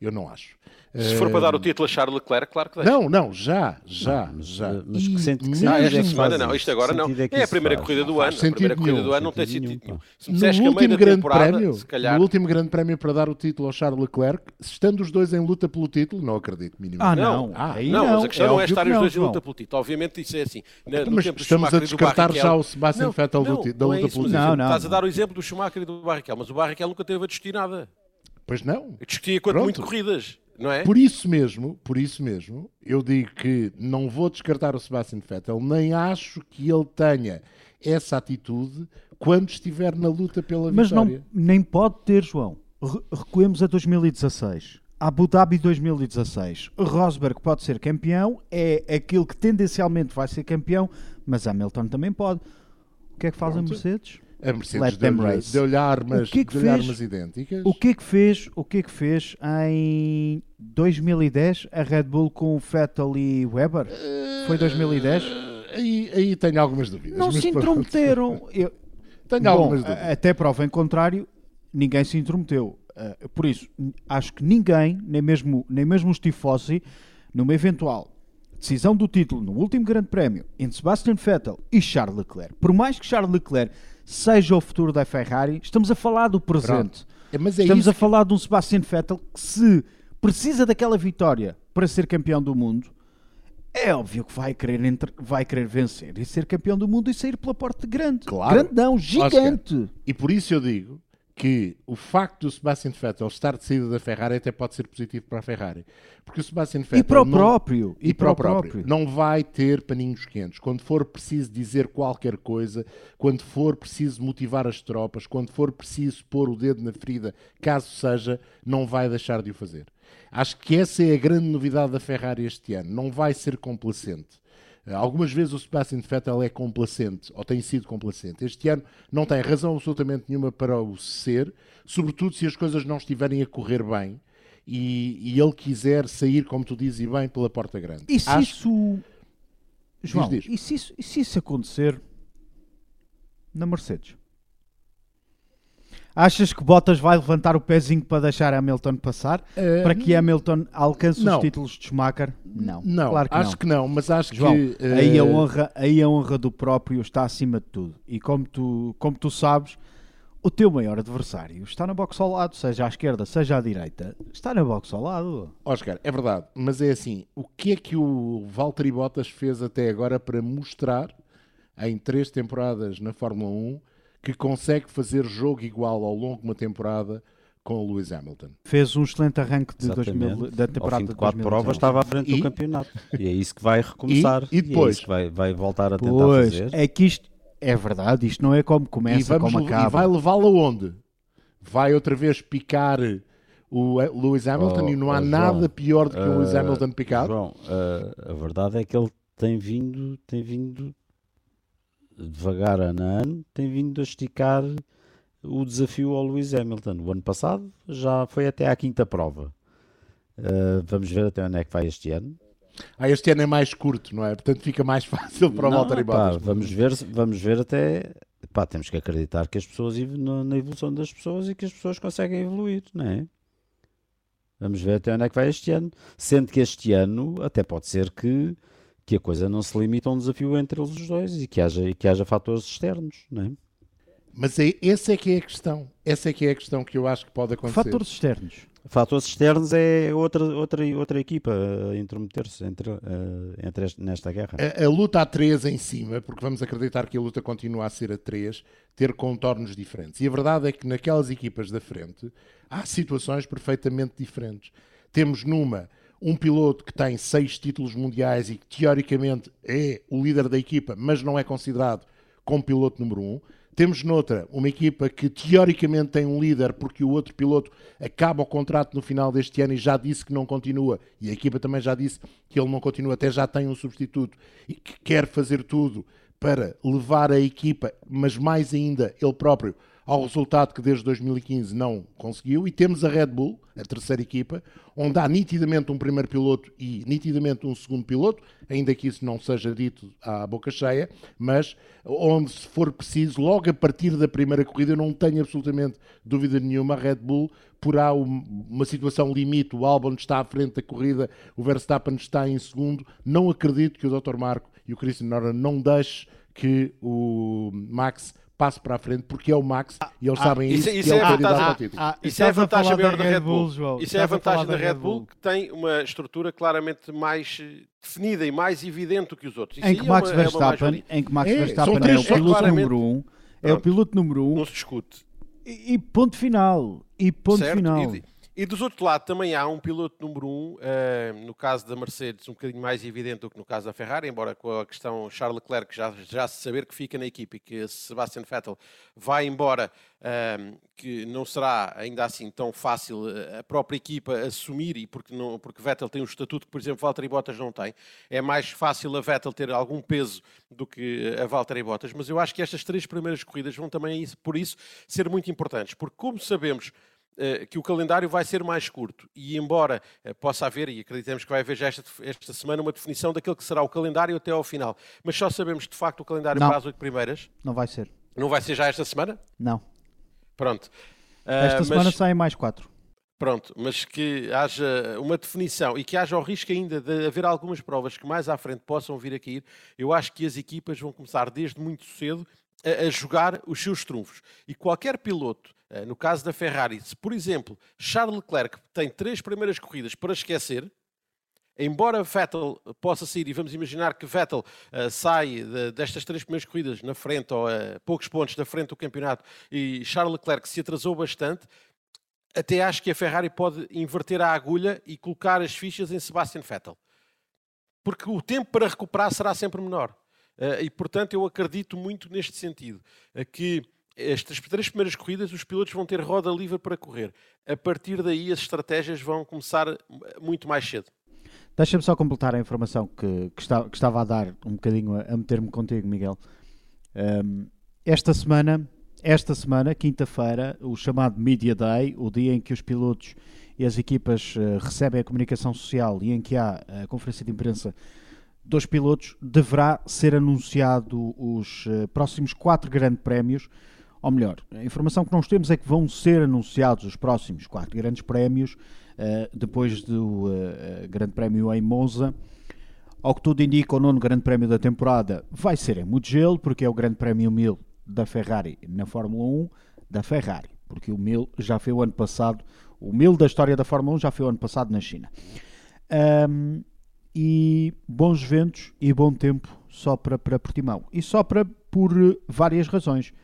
Eu não acho. Se for para dar o título a Charles Leclerc, claro que deixa. Não, não, já, já, mas, já. eh, mas que sente- que mesmo- sente Ah, é esta que semana não, isto agora Que não. é que É a primeira faz? corrida do Não ano. A primeira corrida nenhum, do ano não tem sentido nenhum. Se me no que último grande temporada, prémio, se calhar... no último grande prémio para dar o título ao Charles Leclerc, se estando os dois em luta pelo título, não acredito minimamente. Ah, Não, não. ah, aí não, não, mas a questão não é óbvio estarem que os não, dois em luta pelo título. Obviamente isso é assim. Na- no Mas estamos a descartar já o Sebastian Vettel não, ti- da não luta é pelo título. Não, não, Estás a não. dar o exemplo do Schumacher e do Barrichello, mas o Barrichello nunca teve a discutir nada. Pois não. Discutia quanto Pronto. muito corridas, não é? Por isso mesmo, por isso mesmo, eu digo que não vou descartar o Sebastian Vettel, nem acho que ele tenha essa atitude quando estiver na luta pela Mas não, vitória. nem pode ter, João. Re- Recuemos a 2016. Abu Dhabi 2016. Rosberg pode ser campeão, é aquele que tendencialmente vai ser campeão, mas Hamilton também pode. O que é que faz a Pronto. Mercedes? A Mercedes deu-lhe deu-lhe armas, O que é que fez? armas idênticas. O que é que fez? O que é que fez em 2010 a Red Bull com Vettel e Weber? Foi 2010? Eh, Aí, aí tenho algumas dúvidas. Não se intrometeram. Eu- Tenho Bom, algumas dúvidas. até prova em contrário, ninguém se intrometeu. Uh, por isso, acho que ninguém, nem mesmo, nem mesmo os Tifosi, numa eventual decisão do título no último Grande Prémio entre Sebastian Vettel e Charles Leclerc, por mais que Charles Leclerc seja o futuro da Ferrari, estamos a falar do presente. É, Mas é estamos a falar de um Sebastian Vettel que se precisa daquela vitória para ser campeão do mundo, é óbvio que vai querer, entre- vai querer vencer e ser campeão do mundo e sair pela porta grande. Claro. Grandão, gigante. E por isso eu digo que o facto do Sebastian Vettel estar de saída da Ferrari até pode ser positivo para a Ferrari. Porque o Sebastian Vettel E para o não- próprio. e para o próprio. Não vai ter paninhos quentes. Quando for preciso dizer qualquer coisa, quando for preciso motivar as tropas, quando for preciso pôr o dedo na ferida, caso seja, não vai deixar de o fazer. Acho que essa é a grande novidade da Ferrari este ano. Não vai ser complacente. Eh, Algumas vezes o Sebastian Vettel é complacente, ou tem sido complacente. Este ano não tem razão absolutamente nenhuma para o ser, sobretudo se as coisas não estiverem a correr bem e, e ele quiser sair, como tu dizes e bem, pela porta grande. E se Acho- isso. João, diz. E, se isso, e se isso acontecer na Mercedes? Achas que Bottas vai levantar o pezinho para deixar Hamilton passar? Eh, para que Hamilton alcance não. os títulos de Schumacher? Não. Não, claro que acho não. que não, mas acho João, que. eh, aí, a honra, aí a honra do próprio está acima de tudo. E como tu, como tu sabes, o teu maior adversário está na box ao lado, seja à esquerda, seja à direita, está na box ao lado. Oscar, é verdade, mas é assim: o que é que o Valtteri Bottas fez até agora para mostrar, em três temporadas na Fórmula 1, que consegue fazer jogo igual ao longo de uma temporada com o Lewis Hamilton? Fez um excelente arranque de Exatamente. 2000, da Ao temporada fim de quatro 2019. provas estava à frente E- do campeonato. E é isso que vai recomeçar. E- e é depois? isso que vai, vai voltar a tentar Pois, fazer. é que isto é verdade, isto não é como E, começa, vamos, como le- e acaba. vai levá-lo aonde? Vai outra vez picar o eh, Lewis Hamilton Oh, e não há oh, João, nada pior do que o Lewis Eh, Hamilton picado? João, eh, a verdade é que ele tem vindo, tem vindo devagar ano a ano, tem vindo a esticar o desafio ao Lewis Hamilton. O ano passado já foi até à quinta prova. Eh, vamos ver até onde é que vai este ano. Ah, este ano é mais curto, não é? Portanto fica mais fácil para o Não, Valtteri pá, Bottas. vamos ver, vamos ver até. Pá, temos que acreditar que as pessoas na evolução das pessoas e que as pessoas conseguem evoluir, não é? Vamos ver até onde é que vai este ano. Sendo que este ano até pode ser que, que a coisa não se limite a um desafio entre eles os dois e que haja, e que haja fatores externos, não é? Mas é, essa é que é a questão. Essa é que é a questão que eu acho que pode acontecer. Fatores externos. Fatores externos é outra, outra, outra equipa a intrometer-se entre, eh, entre este- nesta guerra. A, a luta a 3 em cima, porque vamos acreditar que a luta continua a ser a 3, ter contornos diferentes. E a verdade é que naquelas equipas da frente há situações perfeitamente diferentes. Temos numa um piloto que tem seis títulos mundiais e que teoricamente é o líder da equipa, mas não é considerado como piloto número um. Temos noutra uma equipa que teoricamente tem um líder porque o outro piloto acaba o contrato no final deste ano e já disse que não continua, e a equipa também já disse que ele não continua, até já tem um substituto e que quer fazer tudo para levar a equipa, mas mais ainda ele próprio, ao resultado que desde 2015 não conseguiu. E temos a Red Bull, a terceira equipa, onde há nitidamente um primeiro piloto e nitidamente um segundo piloto, ainda que isso não seja dito à boca cheia, mas onde, se for preciso, logo a partir da primeira corrida, eu não tenho absolutamente dúvida nenhuma, a Red Bull porá um- uma situação limite. O Albon está à frente da corrida, o Verstappen está em segundo. Não acredito que o Dr. Marco e o Christian Norton não deixem que o Max passe para a frente, porque é o Max e eles sabem isso- isso, isso e é é vantagem-. Ah, Isso é a vantagem maior da Red Bull. João. Isso é a vantagem da Red Bull, que tem uma estrutura claramente mais eh, definida e mais evidente do que os outros. Isso Em que é Max uma- é uma Verstappen, mais-valia. em que Max É, Verstappen são é três o piloto número um, é o piloto número um Não se discute. e, e ponto final. E ponto certo? final. E, e dos outros lado também há um piloto número um, eh, no caso da Mercedes, um bocadinho mais evidente do que no caso da Ferrari, embora com a questão Charles Leclerc já, já se saber que fica na equipe e que Sebastian Vettel vai embora, eh, que não será ainda assim tão fácil eh, a própria equipa assumir, e porque, não, porque Vettel tem um estatuto que, por exemplo, Valtteri Bottas não tem, é mais fácil a Vettel ter algum peso do que a Valtteri Bottas, mas eu acho que estas três primeiras corridas vão também, por isso, ser muito importantes, porque como sabemos que o calendário vai ser mais curto e embora eh, possa haver, e acreditamos que vai haver já esta, esta semana uma definição daquilo que será o calendário até ao final, mas só sabemos de facto o calendário Não. para as oito primeiras, Não vai ser. não vai ser já esta semana? Não. Pronto. Ah, Esta mas- semana saem mais quatro. Pronto, mas que haja uma definição e que haja o risco ainda de haver algumas provas que mais à frente possam vir a cair, eu acho que as equipas vão começar desde muito cedo a, a jogar os seus trunfos. E qualquer piloto, eh, no caso da Ferrari, se por exemplo Charles Leclerc tem três primeiras corridas para esquecer, embora Vettel possa sair, e vamos imaginar que Vettel eh, sai de- destas três primeiras corridas na frente, ou a poucos pontos da frente do campeonato, e Charles Leclerc se atrasou bastante, até acho que a Ferrari pode inverter a agulha e colocar as fichas em Sebastian Vettel. Porque o tempo para recuperar será sempre menor. Eh, e, portanto, eu acredito muito neste sentido, eh, que estas três primeiras corridas os pilotos vão ter roda livre para correr. A partir daí as estratégias vão começar eh, muito mais cedo. Deixa-me só completar a informação que, que, está- que estava a dar um bocadinho a, a meter-me contigo, Miguel. Um, esta semana, esta semana, quinta-feira, o chamado Media Day, o dia em que os pilotos e as equipas uh, recebem a comunicação social e em que há a conferência de imprensa dos pilotos, deverá ser anunciado os uh, próximos quatro grandes prémios. Ou melhor, a informação que nós temos é que vão ser anunciados os próximos quatro grandes prémios uh, depois do Grande Prémio em Monza. Ao que tudo indica, o nono Grande Prémio da temporada vai ser em Mugello, porque é o Grande Prémio 1000 da Ferrari na Fórmula 1 da Ferrari, porque o 1000 já foi o ano passado, o 1000 da história da Fórmula 1 já foi o ano passado na China. Um, e bons ventos e bom tempo só para, para Portimão. E só para por várias razões.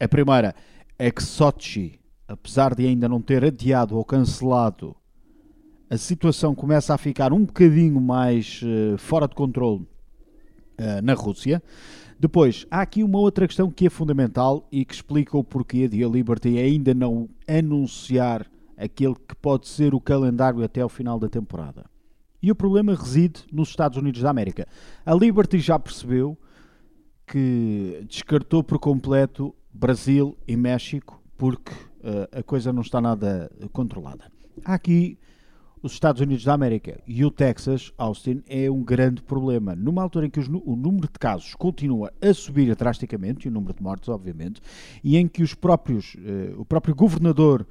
A primeira é que Sochi, apesar de ainda não ter adiado ou cancelado, a situação começa a ficar um bocadinho mais uh, fora de controle uh, na Rússia. Depois, há aqui uma outra questão que é fundamental e que explica o porquê de a Liberty ainda não anunciar aquele que pode ser o calendário até ao final da temporada. E o problema reside nos Estados Unidos da América. A Liberty já percebeu que descartou por completo Brasil e México porque uh, a coisa não está nada controlada. Aqui os Estados Unidos da América e o Texas, Austin, é um grande problema. Numa altura em que os, o número de casos continua a subir drasticamente, e o número de mortes, obviamente, e em que os próprios, uh, o próprio governador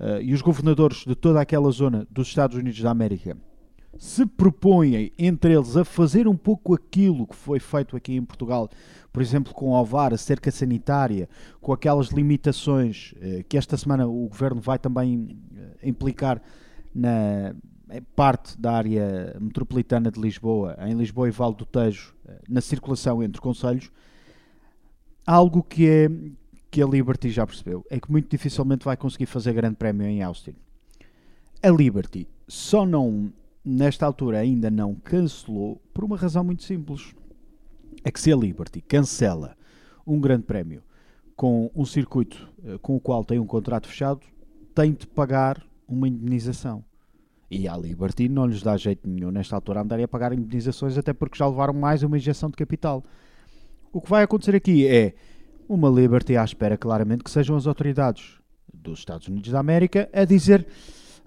uh, e os governadores de toda aquela zona dos Estados Unidos da América se propõem entre eles a fazer um pouco aquilo que foi feito aqui em Portugal, por exemplo, com o OVAR, a cerca sanitária, com aquelas limitações uh, que esta semana o governo vai também implicar na parte da área metropolitana de Lisboa, em Lisboa e Vale do Tejo, na circulação entre conselhos, algo que é que a Liberty já percebeu é que muito dificilmente vai conseguir fazer grande prémio em Austin. A Liberty só não nesta altura ainda não cancelou por uma razão muito simples. É que se a Liberty cancela um grande prémio com um circuito eh, com o qual tem um contrato fechado, tem de pagar uma indemnização. E a Liberty não lhes dá jeito nenhum nesta altura andarem a pagar indemnizações, até porque já levaram mais uma injeção de capital. O que vai acontecer aqui é uma Liberty à espera, claramente, que sejam as autoridades dos Estados Unidos da América a dizer: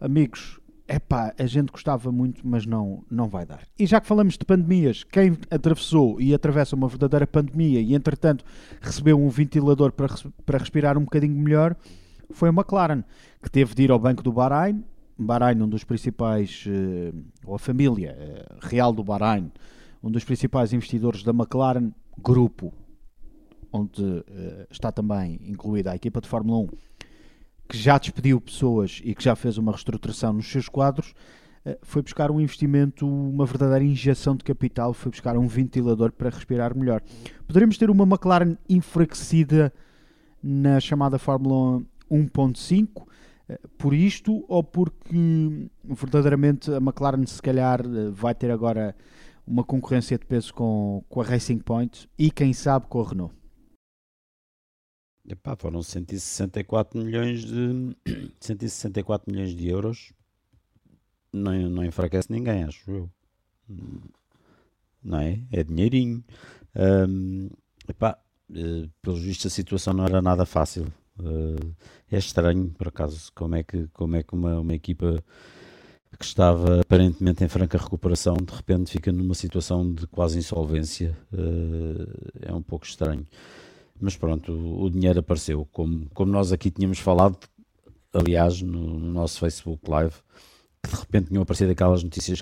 amigos, é pá, a gente gostava muito, mas não, não vai dar. E já que falamos de pandemias, quem atravessou e atravessa uma verdadeira pandemia e, entretanto, recebeu um ventilador para, para respirar um bocadinho melhor foi a McLaren, que teve de ir ao Banco do Bahrein. Bahrein, um dos principais, eh, ou a família eh, real do Bahrein, um dos principais investidores da McLaren, grupo, onde eh, está também incluída a equipa de Fórmula 1, que já despediu pessoas e que já fez uma reestruturação nos seus quadros, foi buscar um investimento, uma verdadeira injeção de capital, foi buscar um ventilador para respirar melhor. Poderemos ter uma McLaren enfraquecida na chamada Fórmula 1.5 eh, por isto ou porque verdadeiramente a McLaren se calhar eh, vai ter agora uma concorrência de peso com, com a Racing Point e quem sabe com a Renault? Epá, foram 164 milhões de 164 milhões de euros não, não enfraquece ninguém, acho eu não é? É dinheirinho um, epá, uh, pelos vistos a situação não era nada fácil Uh, é estranho, por acaso, como é que, como é que uma, uma equipa que estava aparentemente em franca recuperação de repente fica numa situação de quase insolvência. Uh, é um pouco estranho. Mas pronto, o, o, dinheiro apareceu. Como, como nós aqui tínhamos falado, aliás, no, no nosso Facebook Live, que de repente tinham aparecido aquelas notícias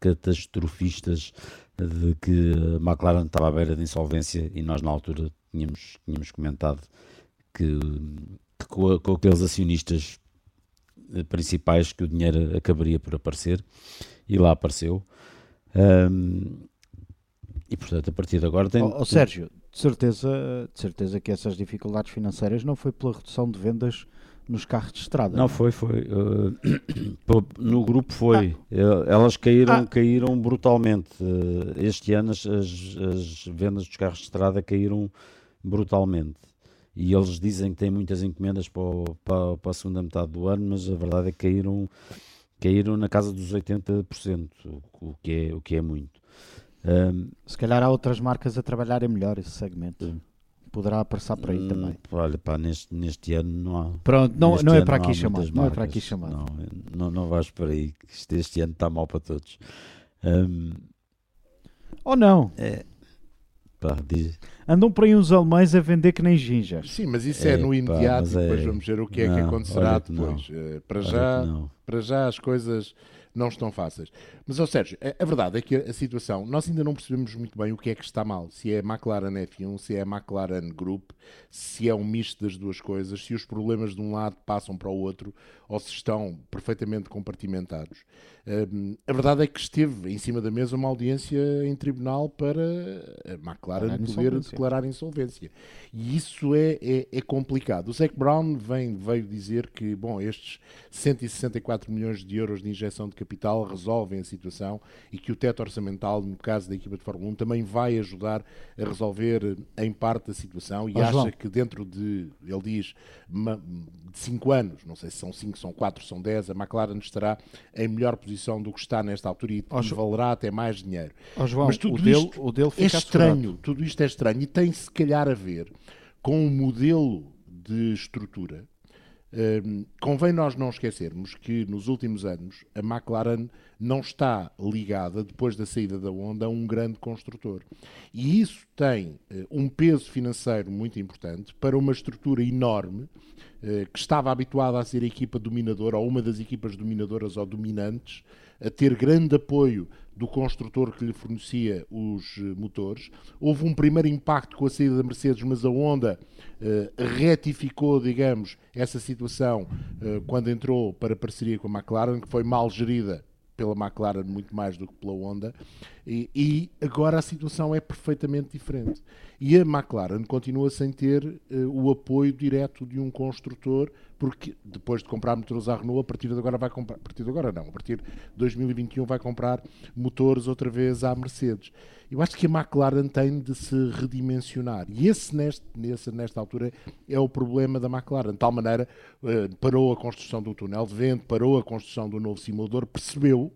catastrofistas de que a McLaren estava à beira de insolvência e nós na altura tínhamos, tínhamos comentado que, que com, com, aqueles acionistas principais que o dinheiro acabaria por aparecer e lá apareceu. Um, e portanto, a partir de agora tem. Oh, oh, Sérgio, de certeza, de certeza que essas dificuldades financeiras não foi pela redução de vendas nos carros de estrada. Não, não? foi, foi. Uh, no grupo foi. Ah. Elas caíram, ah. caíram brutalmente. Uh, este ano as, as, vendas dos carros de estrada caíram brutalmente e eles dizem que têm muitas encomendas para, o, para, para, a segunda metade do ano, mas a verdade é que caíram, caíram na casa dos 80%, o, que é, o que é muito. Um, Se calhar há outras marcas a trabalharem melhor esse segmento. poderá passar por aí Hum, também. Olha, pá, neste, neste ano não há. Pronto, não, neste não é para há aqui chamar. Não é para aqui chamar. Não, não, não vais por aí. que isto Este ano está mal para todos. Hum, Ou não? pá, diz- Andam por aí uns alemães a vender que nem ginjas. Sim, mas isso é, É, no imediato depois é- vamos ver o que é que não, acontecerá olha que não. depois. Eh, para, já, para já as coisas não estão fáceis. Mas, ó Sérgio, a, a verdade é que a, a situação, nós ainda não percebemos muito bem o que é que está mal. Se é a McLaren F1, se é a McLaren Group, se é um misto das duas coisas, se os problemas de um lado passam para o outro ou se estão perfeitamente compartimentados. Hum, a verdade é que esteve em cima da mesa uma audiência em tribunal para a McLaren poder insolvência. declarar insolvência. E isso é, é, é complicado. O Zac Brown vem, veio dizer que bom, estes 164 milhões de euros de injeção de capital resolvem a situação e que o teto orçamental, no caso da equipa de Fórmula 1, também vai ajudar a resolver em parte a situação e Ó, acha João. que dentro de, ele diz, de 5 anos, não sei se são 5, são 4, são 10, a McLaren estará em melhor posição do que está nesta altura e João. valerá até mais dinheiro. Ó, João, Mas tudo o dele, isto o dele é estranho, assegurado. tudo isto é estranho e tem se calhar a ver com o modelo de estrutura. Convém nós não esquecermos que nos últimos anos a McLaren não está ligada, depois da saída da Honda, a um grande construtor. E isso tem eh, um peso financeiro muito importante para uma estrutura enorme eh, que estava habituada a ser a equipa dominadora ou uma das equipas dominadoras ou dominantes, a ter grande apoio do construtor que lhe fornecia os eh, motores. Houve um primeiro impacto com a saída da Mercedes, mas a Honda eh, retificou, digamos, essa situação eh, quando entrou para parceria com a McLaren, que foi mal gerida pela McLaren muito mais do que pela Honda, e, e agora a situação é perfeitamente diferente. E a McLaren continua sem ter eh, o apoio direto de um construtor, porque depois de comprar motores à Renault, a partir de agora vai comprar, a partir de agora não, a partir de 2021 vai comprar motores outra vez à Mercedes. Eu acho que a McLaren tem de se redimensionar. E esse, neste, nesse, nesta altura, é o problema da McLaren. De tal maneira, eh, parou a construção do túnel de vento, parou a construção do novo simulador, percebeu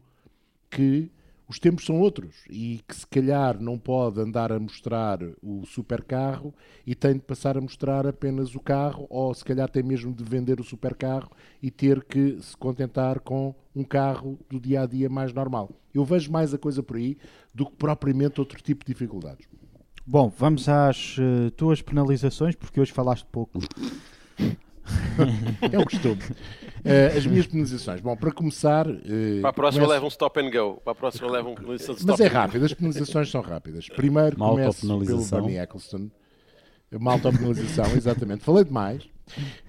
que os tempos são outros e que se calhar não pode andar a mostrar o supercarro e tem de passar a mostrar apenas o carro ou se calhar tem mesmo de vender o supercarro e ter que se contentar com um carro do dia a dia mais normal. Eu vejo mais a coisa por aí do que propriamente outro tipo de dificuldades. Bom, vamos às eh, tuas penalizações, porque hoje falaste pouco. É o costume. Eh, as minhas penalizações. Bom, para começar. eh, Para a próxima começo- leva um stop and go. Para a próxima leva um penalização de Mas stop é rápido, as penalizações são rápidas. Primeiro Uma começo pelo. Bernie Eccleston. Uma autopenalização, exatamente. Falei demais.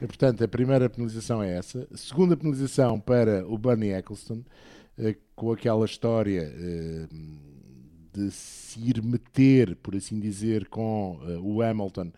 E, portanto, a primeira penalização é essa. A segunda penalização para o Bernie Eccleston, eh, com aquela história eh, de se ir meter, por assim dizer, com eh, o Hamilton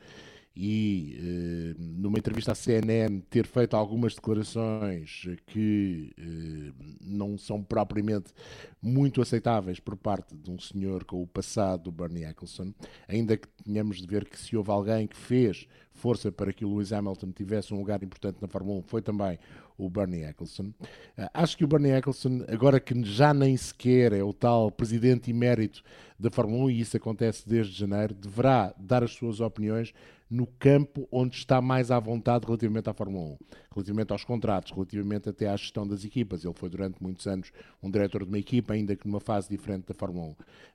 e eh, numa entrevista à CNN ter feito algumas declarações que eh, não são propriamente muito aceitáveis por parte de um senhor com o passado do Bernie Eccleston, ainda que tenhamos de ver que se houve alguém que fez força para que o Lewis Hamilton tivesse um lugar importante na Fórmula 1, foi também o Bernie Eccleston. Ah, Acho que o Bernie Eccleston, agora que já nem sequer é o tal presidente emérito da Fórmula 1, e isso acontece desde janeiro, deverá dar as suas opiniões no campo onde está mais à vontade relativamente à Fórmula 1, relativamente aos contratos, relativamente até à gestão das equipas. Ele foi durante muitos anos um diretor de uma equipa, ainda que numa fase diferente da Fórmula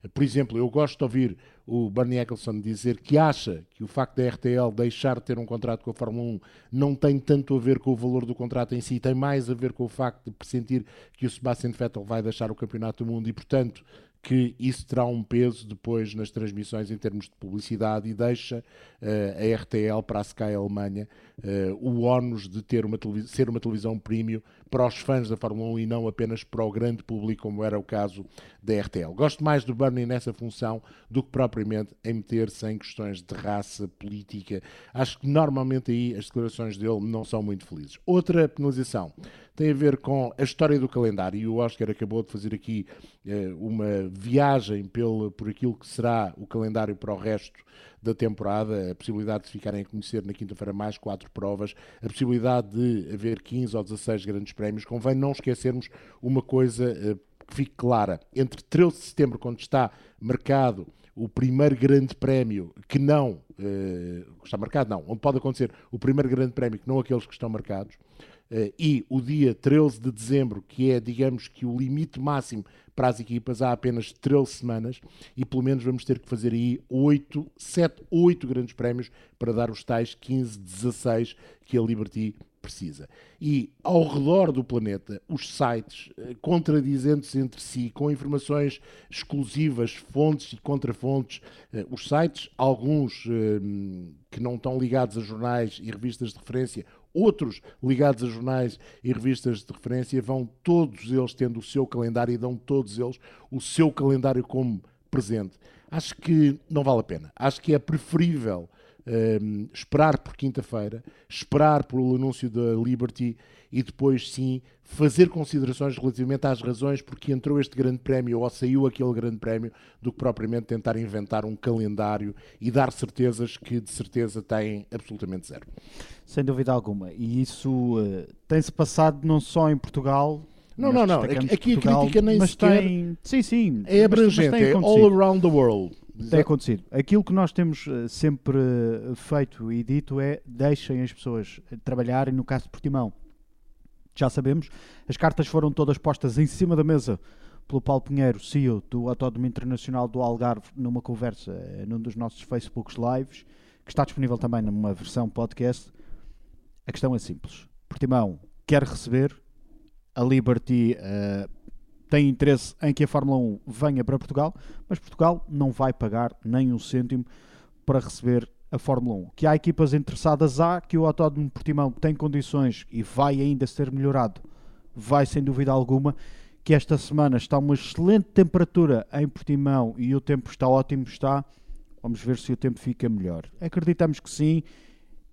1. Por exemplo, eu gosto de ouvir o Bernie Eccleston dizer que acha que o facto da RTL deixar de ter um contrato com a Fórmula 1 não tem tanto a ver com o valor do contrato em si, tem mais a ver com o facto de pressentir que o Sebastian Vettel vai deixar o Campeonato do Mundo e, portanto, que isso terá um peso depois nas transmissões em termos de publicidade e deixa eh, a RTL para a Sky Alemanha eh, o ónus de ter uma ser uma televisão premium para os fãs da Fórmula 1 e não apenas para o grande público, como era o caso da RTL. Gosto mais do Bernie nessa função do que propriamente em meter-se em questões de raça, política. Acho que normalmente aí as declarações dele não são muito felizes. Outra penalização tem a ver com a história do calendário e o Oscar acabou de fazer aqui eh, uma viagem pelo, por aquilo que será o calendário para o resto da temporada, a possibilidade de ficarem a conhecer na quinta-feira mais quatro provas, a possibilidade de haver 15 ou 16 grandes prémios. Convém não esquecermos uma coisa eh, que fique clara, entre 13 de setembro, quando está marcado o primeiro grande prémio que não uh, está marcado, não, onde pode acontecer o primeiro grande prémio que não aqueles que estão marcados, e o dia 13 de dezembro, que é, digamos que, o limite máximo para as equipas, há apenas 13 semanas, e pelo menos vamos ter que fazer aí 8, 7, 8 grandes prémios para dar os tais 15, 16 que a Liberty precisa. E ao redor do planeta, os sites eh, contradizendo-se entre si, com informações exclusivas, fontes e contrafontes, eh, os sites, alguns eh, que não estão ligados a jornais e revistas de referência, outros ligados a jornais e revistas de referência, vão todos eles tendo o seu calendário e dão todos eles o seu calendário como presente. Acho que não vale a pena. Acho que é preferível um, esperar por quinta-feira, esperar pelo anúncio da Liberty e depois sim fazer considerações relativamente às razões porque entrou este grande prémio ou saiu aquele grande prémio do que propriamente tentar inventar um calendário e dar certezas que de certeza têm absolutamente zero. Sem dúvida alguma. E isso uh, tem-se passado não só em Portugal, não, não, não. Aqui Portugal, a crítica nem mas sequer tem, sim, sim, é abrangente, é all around the world tem acontecido. Aquilo que nós temos eh, sempre eh, feito e dito é deixem as pessoas trabalharem no caso de Portimão. Já sabemos, as cartas foram todas postas em cima da mesa pelo Paulo Pinheiro, CEO do Autódromo Internacional do Algarve, numa conversa num dos nossos Facebooks Lives, que está disponível também numa versão podcast. A questão é simples. Portimão quer receber, a Liberty uh, tem interesse em que a Fórmula 1 venha para Portugal, mas Portugal não vai pagar nem um cêntimo para receber a Fórmula 1. Que há equipas interessadas, há, que o Autódromo Portimão tem condições e vai ainda ser melhorado, vai sem dúvida alguma, que esta semana está uma excelente temperatura em Portimão e o tempo está ótimo, está. Vamos ver se o tempo fica melhor. Acreditamos que sim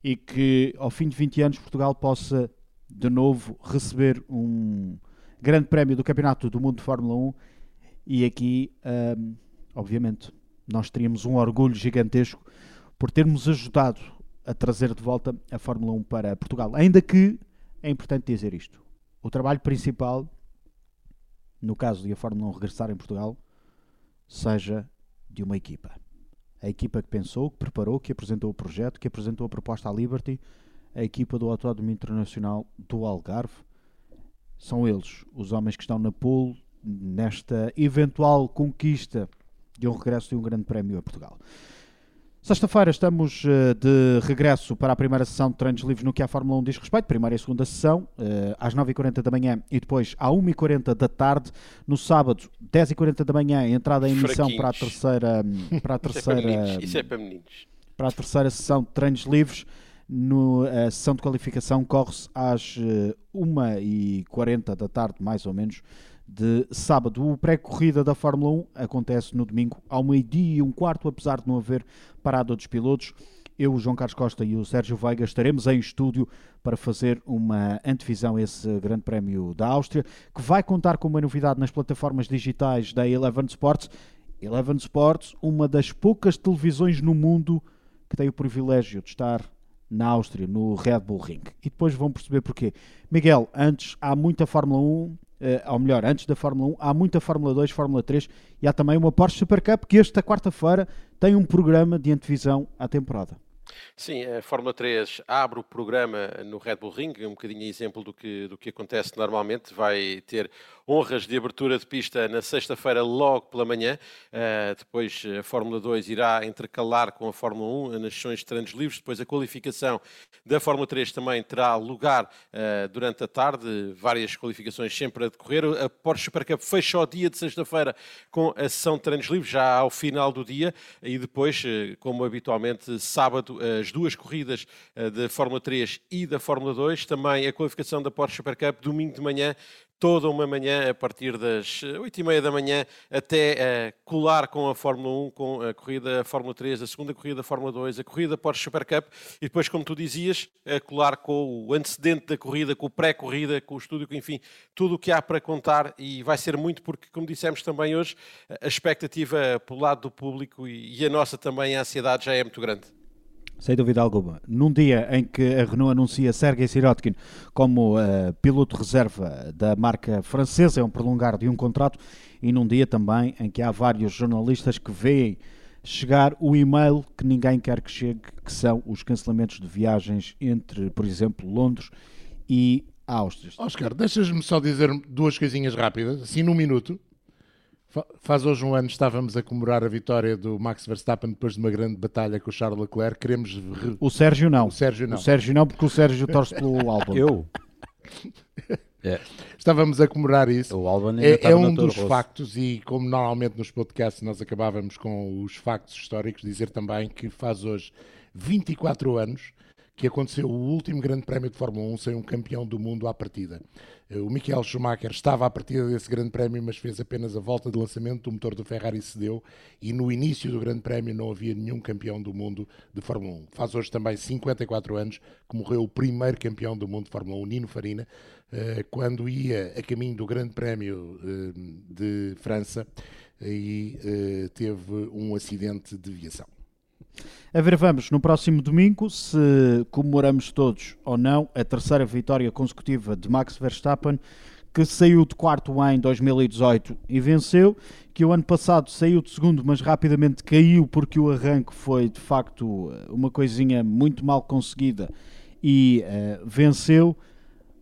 e que ao fim de 20 anos Portugal possa de novo receber um Grande Prémio do Campeonato do Mundo de Fórmula 1 e aqui, um, obviamente, nós teríamos um orgulho gigantesco por termos ajudado a trazer de volta a Fórmula 1 para Portugal. Ainda que é importante dizer isto: o trabalho principal, no caso de a Fórmula 1 regressar em Portugal, seja de uma equipa. A equipa que pensou, que preparou, que apresentou o projeto, que apresentou a proposta à Liberty, a equipa do Autódromo Internacional do Algarve, são eles, os homens que estão na pool nesta eventual conquista de um regresso de um grande prémio a Portugal. Sexta-feira estamos uh, de regresso para a primeira sessão de treinos livres no que a Fórmula 1 diz respeito, primeira e segunda sessão, uh, às 9h40 da manhã e depois às 1h40 da tarde. No sábado, 10h40 da manhã, entrada em emissão para a terceira. Para a terceira Isso é para meninos. É para, a terceira sessão de treinos livres. No, a sessão de qualificação corre-se às 1h40 eh, da tarde, mais ou menos, de sábado. O pré-corrida da Fórmula 1 acontece no domingo ao meio-dia e um quarto, apesar de não haver parada dos pilotos. Eu, o João Carlos Costa e o Sérgio Veiga estaremos em estúdio para fazer uma antevisão a esse Grande Prémio da Áustria, que vai contar com uma novidade nas plataformas digitais da Eleven Sports. Eleven Sports, uma das poucas televisões no mundo que tem o privilégio de estar na Áustria, no Red Bull Ring. E depois vão perceber porquê. Miguel, antes há muita Fórmula 1, eh, ou melhor, antes da Fórmula 1, há muita Fórmula 2, Fórmula 3 e há também uma Porsche Super Cup que esta quarta-feira tem um programa de antevisão à temporada. Sim, a Fórmula 3 abre o programa no Red Bull Ring, um bocadinho exemplo do que, do que acontece normalmente. Vai ter honras de abertura de pista na sexta-feira, logo pela manhã. Uh, depois a Fórmula 2 irá intercalar com a Fórmula 1 nas sessões de treinos livres. Depois a qualificação da Fórmula 3 também terá lugar uh, durante a tarde. Várias qualificações sempre a decorrer. A Porsche Supercup fecha o dia de sexta-feira com a sessão de treinos livres, já ao final do dia. E depois, como habitualmente, sábado, as duas corridas da Fórmula 3 e da Fórmula 2. Também a qualificação da Porsche Supercup, domingo de manhã, toda uma manhã a partir das 8 e meia da manhã até uh, colar com a Fórmula 1, com a corrida Fórmula 3, a segunda corrida Fórmula 2, a corrida Porsche Super Cup e depois, como tu dizias, colar com o antecedente da corrida, com o pré-corrida, com o estúdio, enfim, tudo o que há para contar e vai ser muito porque, como dissemos também hoje, a expectativa pelo lado do público e a nossa também, a ansiedade já é muito grande. Sem dúvida alguma. Num dia em que a Renault anuncia Sergei Sirotkin como uh, piloto reserva da marca francesa, é um prolongar de um contrato, e num dia também em que há vários jornalistas que veem chegar o e-mail que ninguém quer que chegue, que são os cancelamentos de viagens entre, por exemplo, Londres e Áustria. Oscar, deixas-me só dizer duas coisinhas rápidas, assim num minuto. Faz hoje um ano estávamos a comemorar a vitória do Max Verstappen depois de uma grande batalha com o Charles Leclerc. Queremos. Re... O Sérgio não. O Sérgio não. O Sérgio não, porque o Sérgio torce pelo álbum. Eu? É. Estávamos a comemorar isso. O Albon é, é um dos Rosso. factos, e como normalmente nos podcasts nós acabávamos com os factos históricos, dizer também que faz hoje 24 anos que aconteceu o último grande prémio de Fórmula 1 sem um campeão do mundo à partida. Eh, o Michael Schumacher estava à partida desse grande prémio, mas fez apenas a volta de lançamento, o motor do Ferrari cedeu e no início do grande prémio não havia nenhum campeão do mundo de Fórmula 1. Faz hoje também 54 anos que morreu o primeiro campeão do mundo de Fórmula 1, Nino Farina, eh, quando ia a caminho do grande prémio eh, de França e teve um acidente de viação. A ver, vamos no próximo domingo se comemoramos todos ou não a terceira vitória consecutiva de Max Verstappen, que saiu de quarto em 2018 e venceu, que o ano passado saiu de segundo, mas rapidamente caiu porque o arranque foi de facto uma coisinha muito mal conseguida e uh, venceu.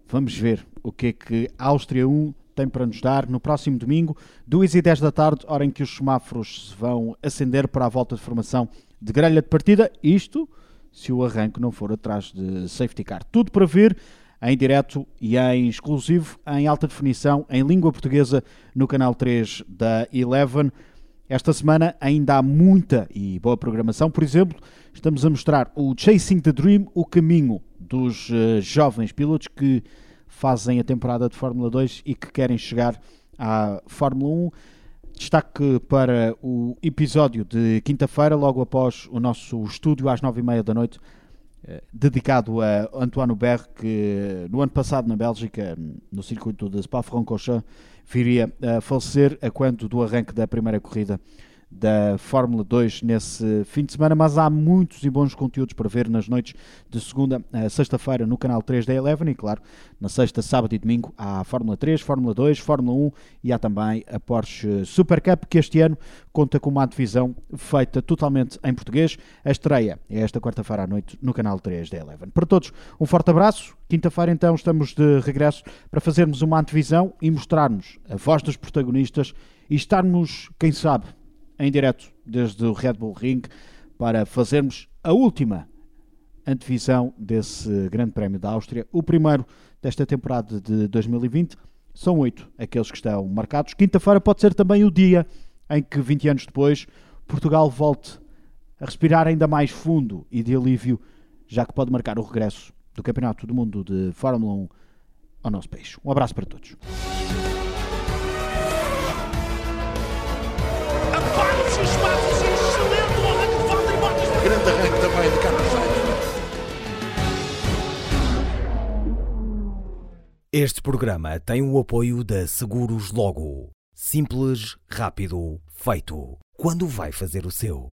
Vamos ver o que é que a Áustria 1 tem para nos dar no próximo domingo, 2 e 10 da tarde, hora em que os semáforos se vão acender para a volta de formação de grelha de partida, isto se o arranque não for atrás de safety car. Tudo para ver em direto e em exclusivo, em alta definição, em língua portuguesa, no canal 3 da Eleven. Esta semana ainda há muita e boa programação. Por exemplo, estamos a mostrar o Chasing the Dream, o caminho dos uh, jovens pilotos que fazem a temporada de Fórmula 2 e que querem chegar à Fórmula 1. Destaque para o episódio de quinta-feira, logo após o nosso estúdio às nove e meia da noite, eh, dedicado a Antoine Berre, que no ano passado na Bélgica, no circuito de Spa-Francorchamps, viria a falecer a quanto do arranque da primeira corrida da Fórmula 2 nesse fim de semana, mas há muitos e bons conteúdos para ver nas noites de segunda a sexta-feira no canal 3 da Eleven e, claro, na sexta, sábado e domingo há Fórmula 3, Fórmula 2, Fórmula 1 e há também a Porsche Super Cup, que este ano conta com uma divisão feita totalmente em português. A estreia é esta quarta-feira à noite no canal 3 da Eleven. Para todos, um forte abraço. Quinta-feira, então, estamos de regresso para fazermos uma antevisão e mostrarmos a voz dos protagonistas e estarmos, quem sabe, em direto desde o Red Bull Ring para fazermos a última antevisão desse Grande Prémio da Áustria, o primeiro desta temporada de 2020. São oito aqueles que estão marcados. Quinta-feira pode ser também o dia em que, 20 anos depois, Portugal volte a respirar ainda mais fundo e de alívio, já que pode marcar o regresso do Campeonato do Mundo de Fórmula 1 ao nosso país. Um abraço para todos. Grande arranque também de Carlos. Este programa tem o apoio da Seguros Logo. Simples, rápido, feito. Quando vai fazer o seu?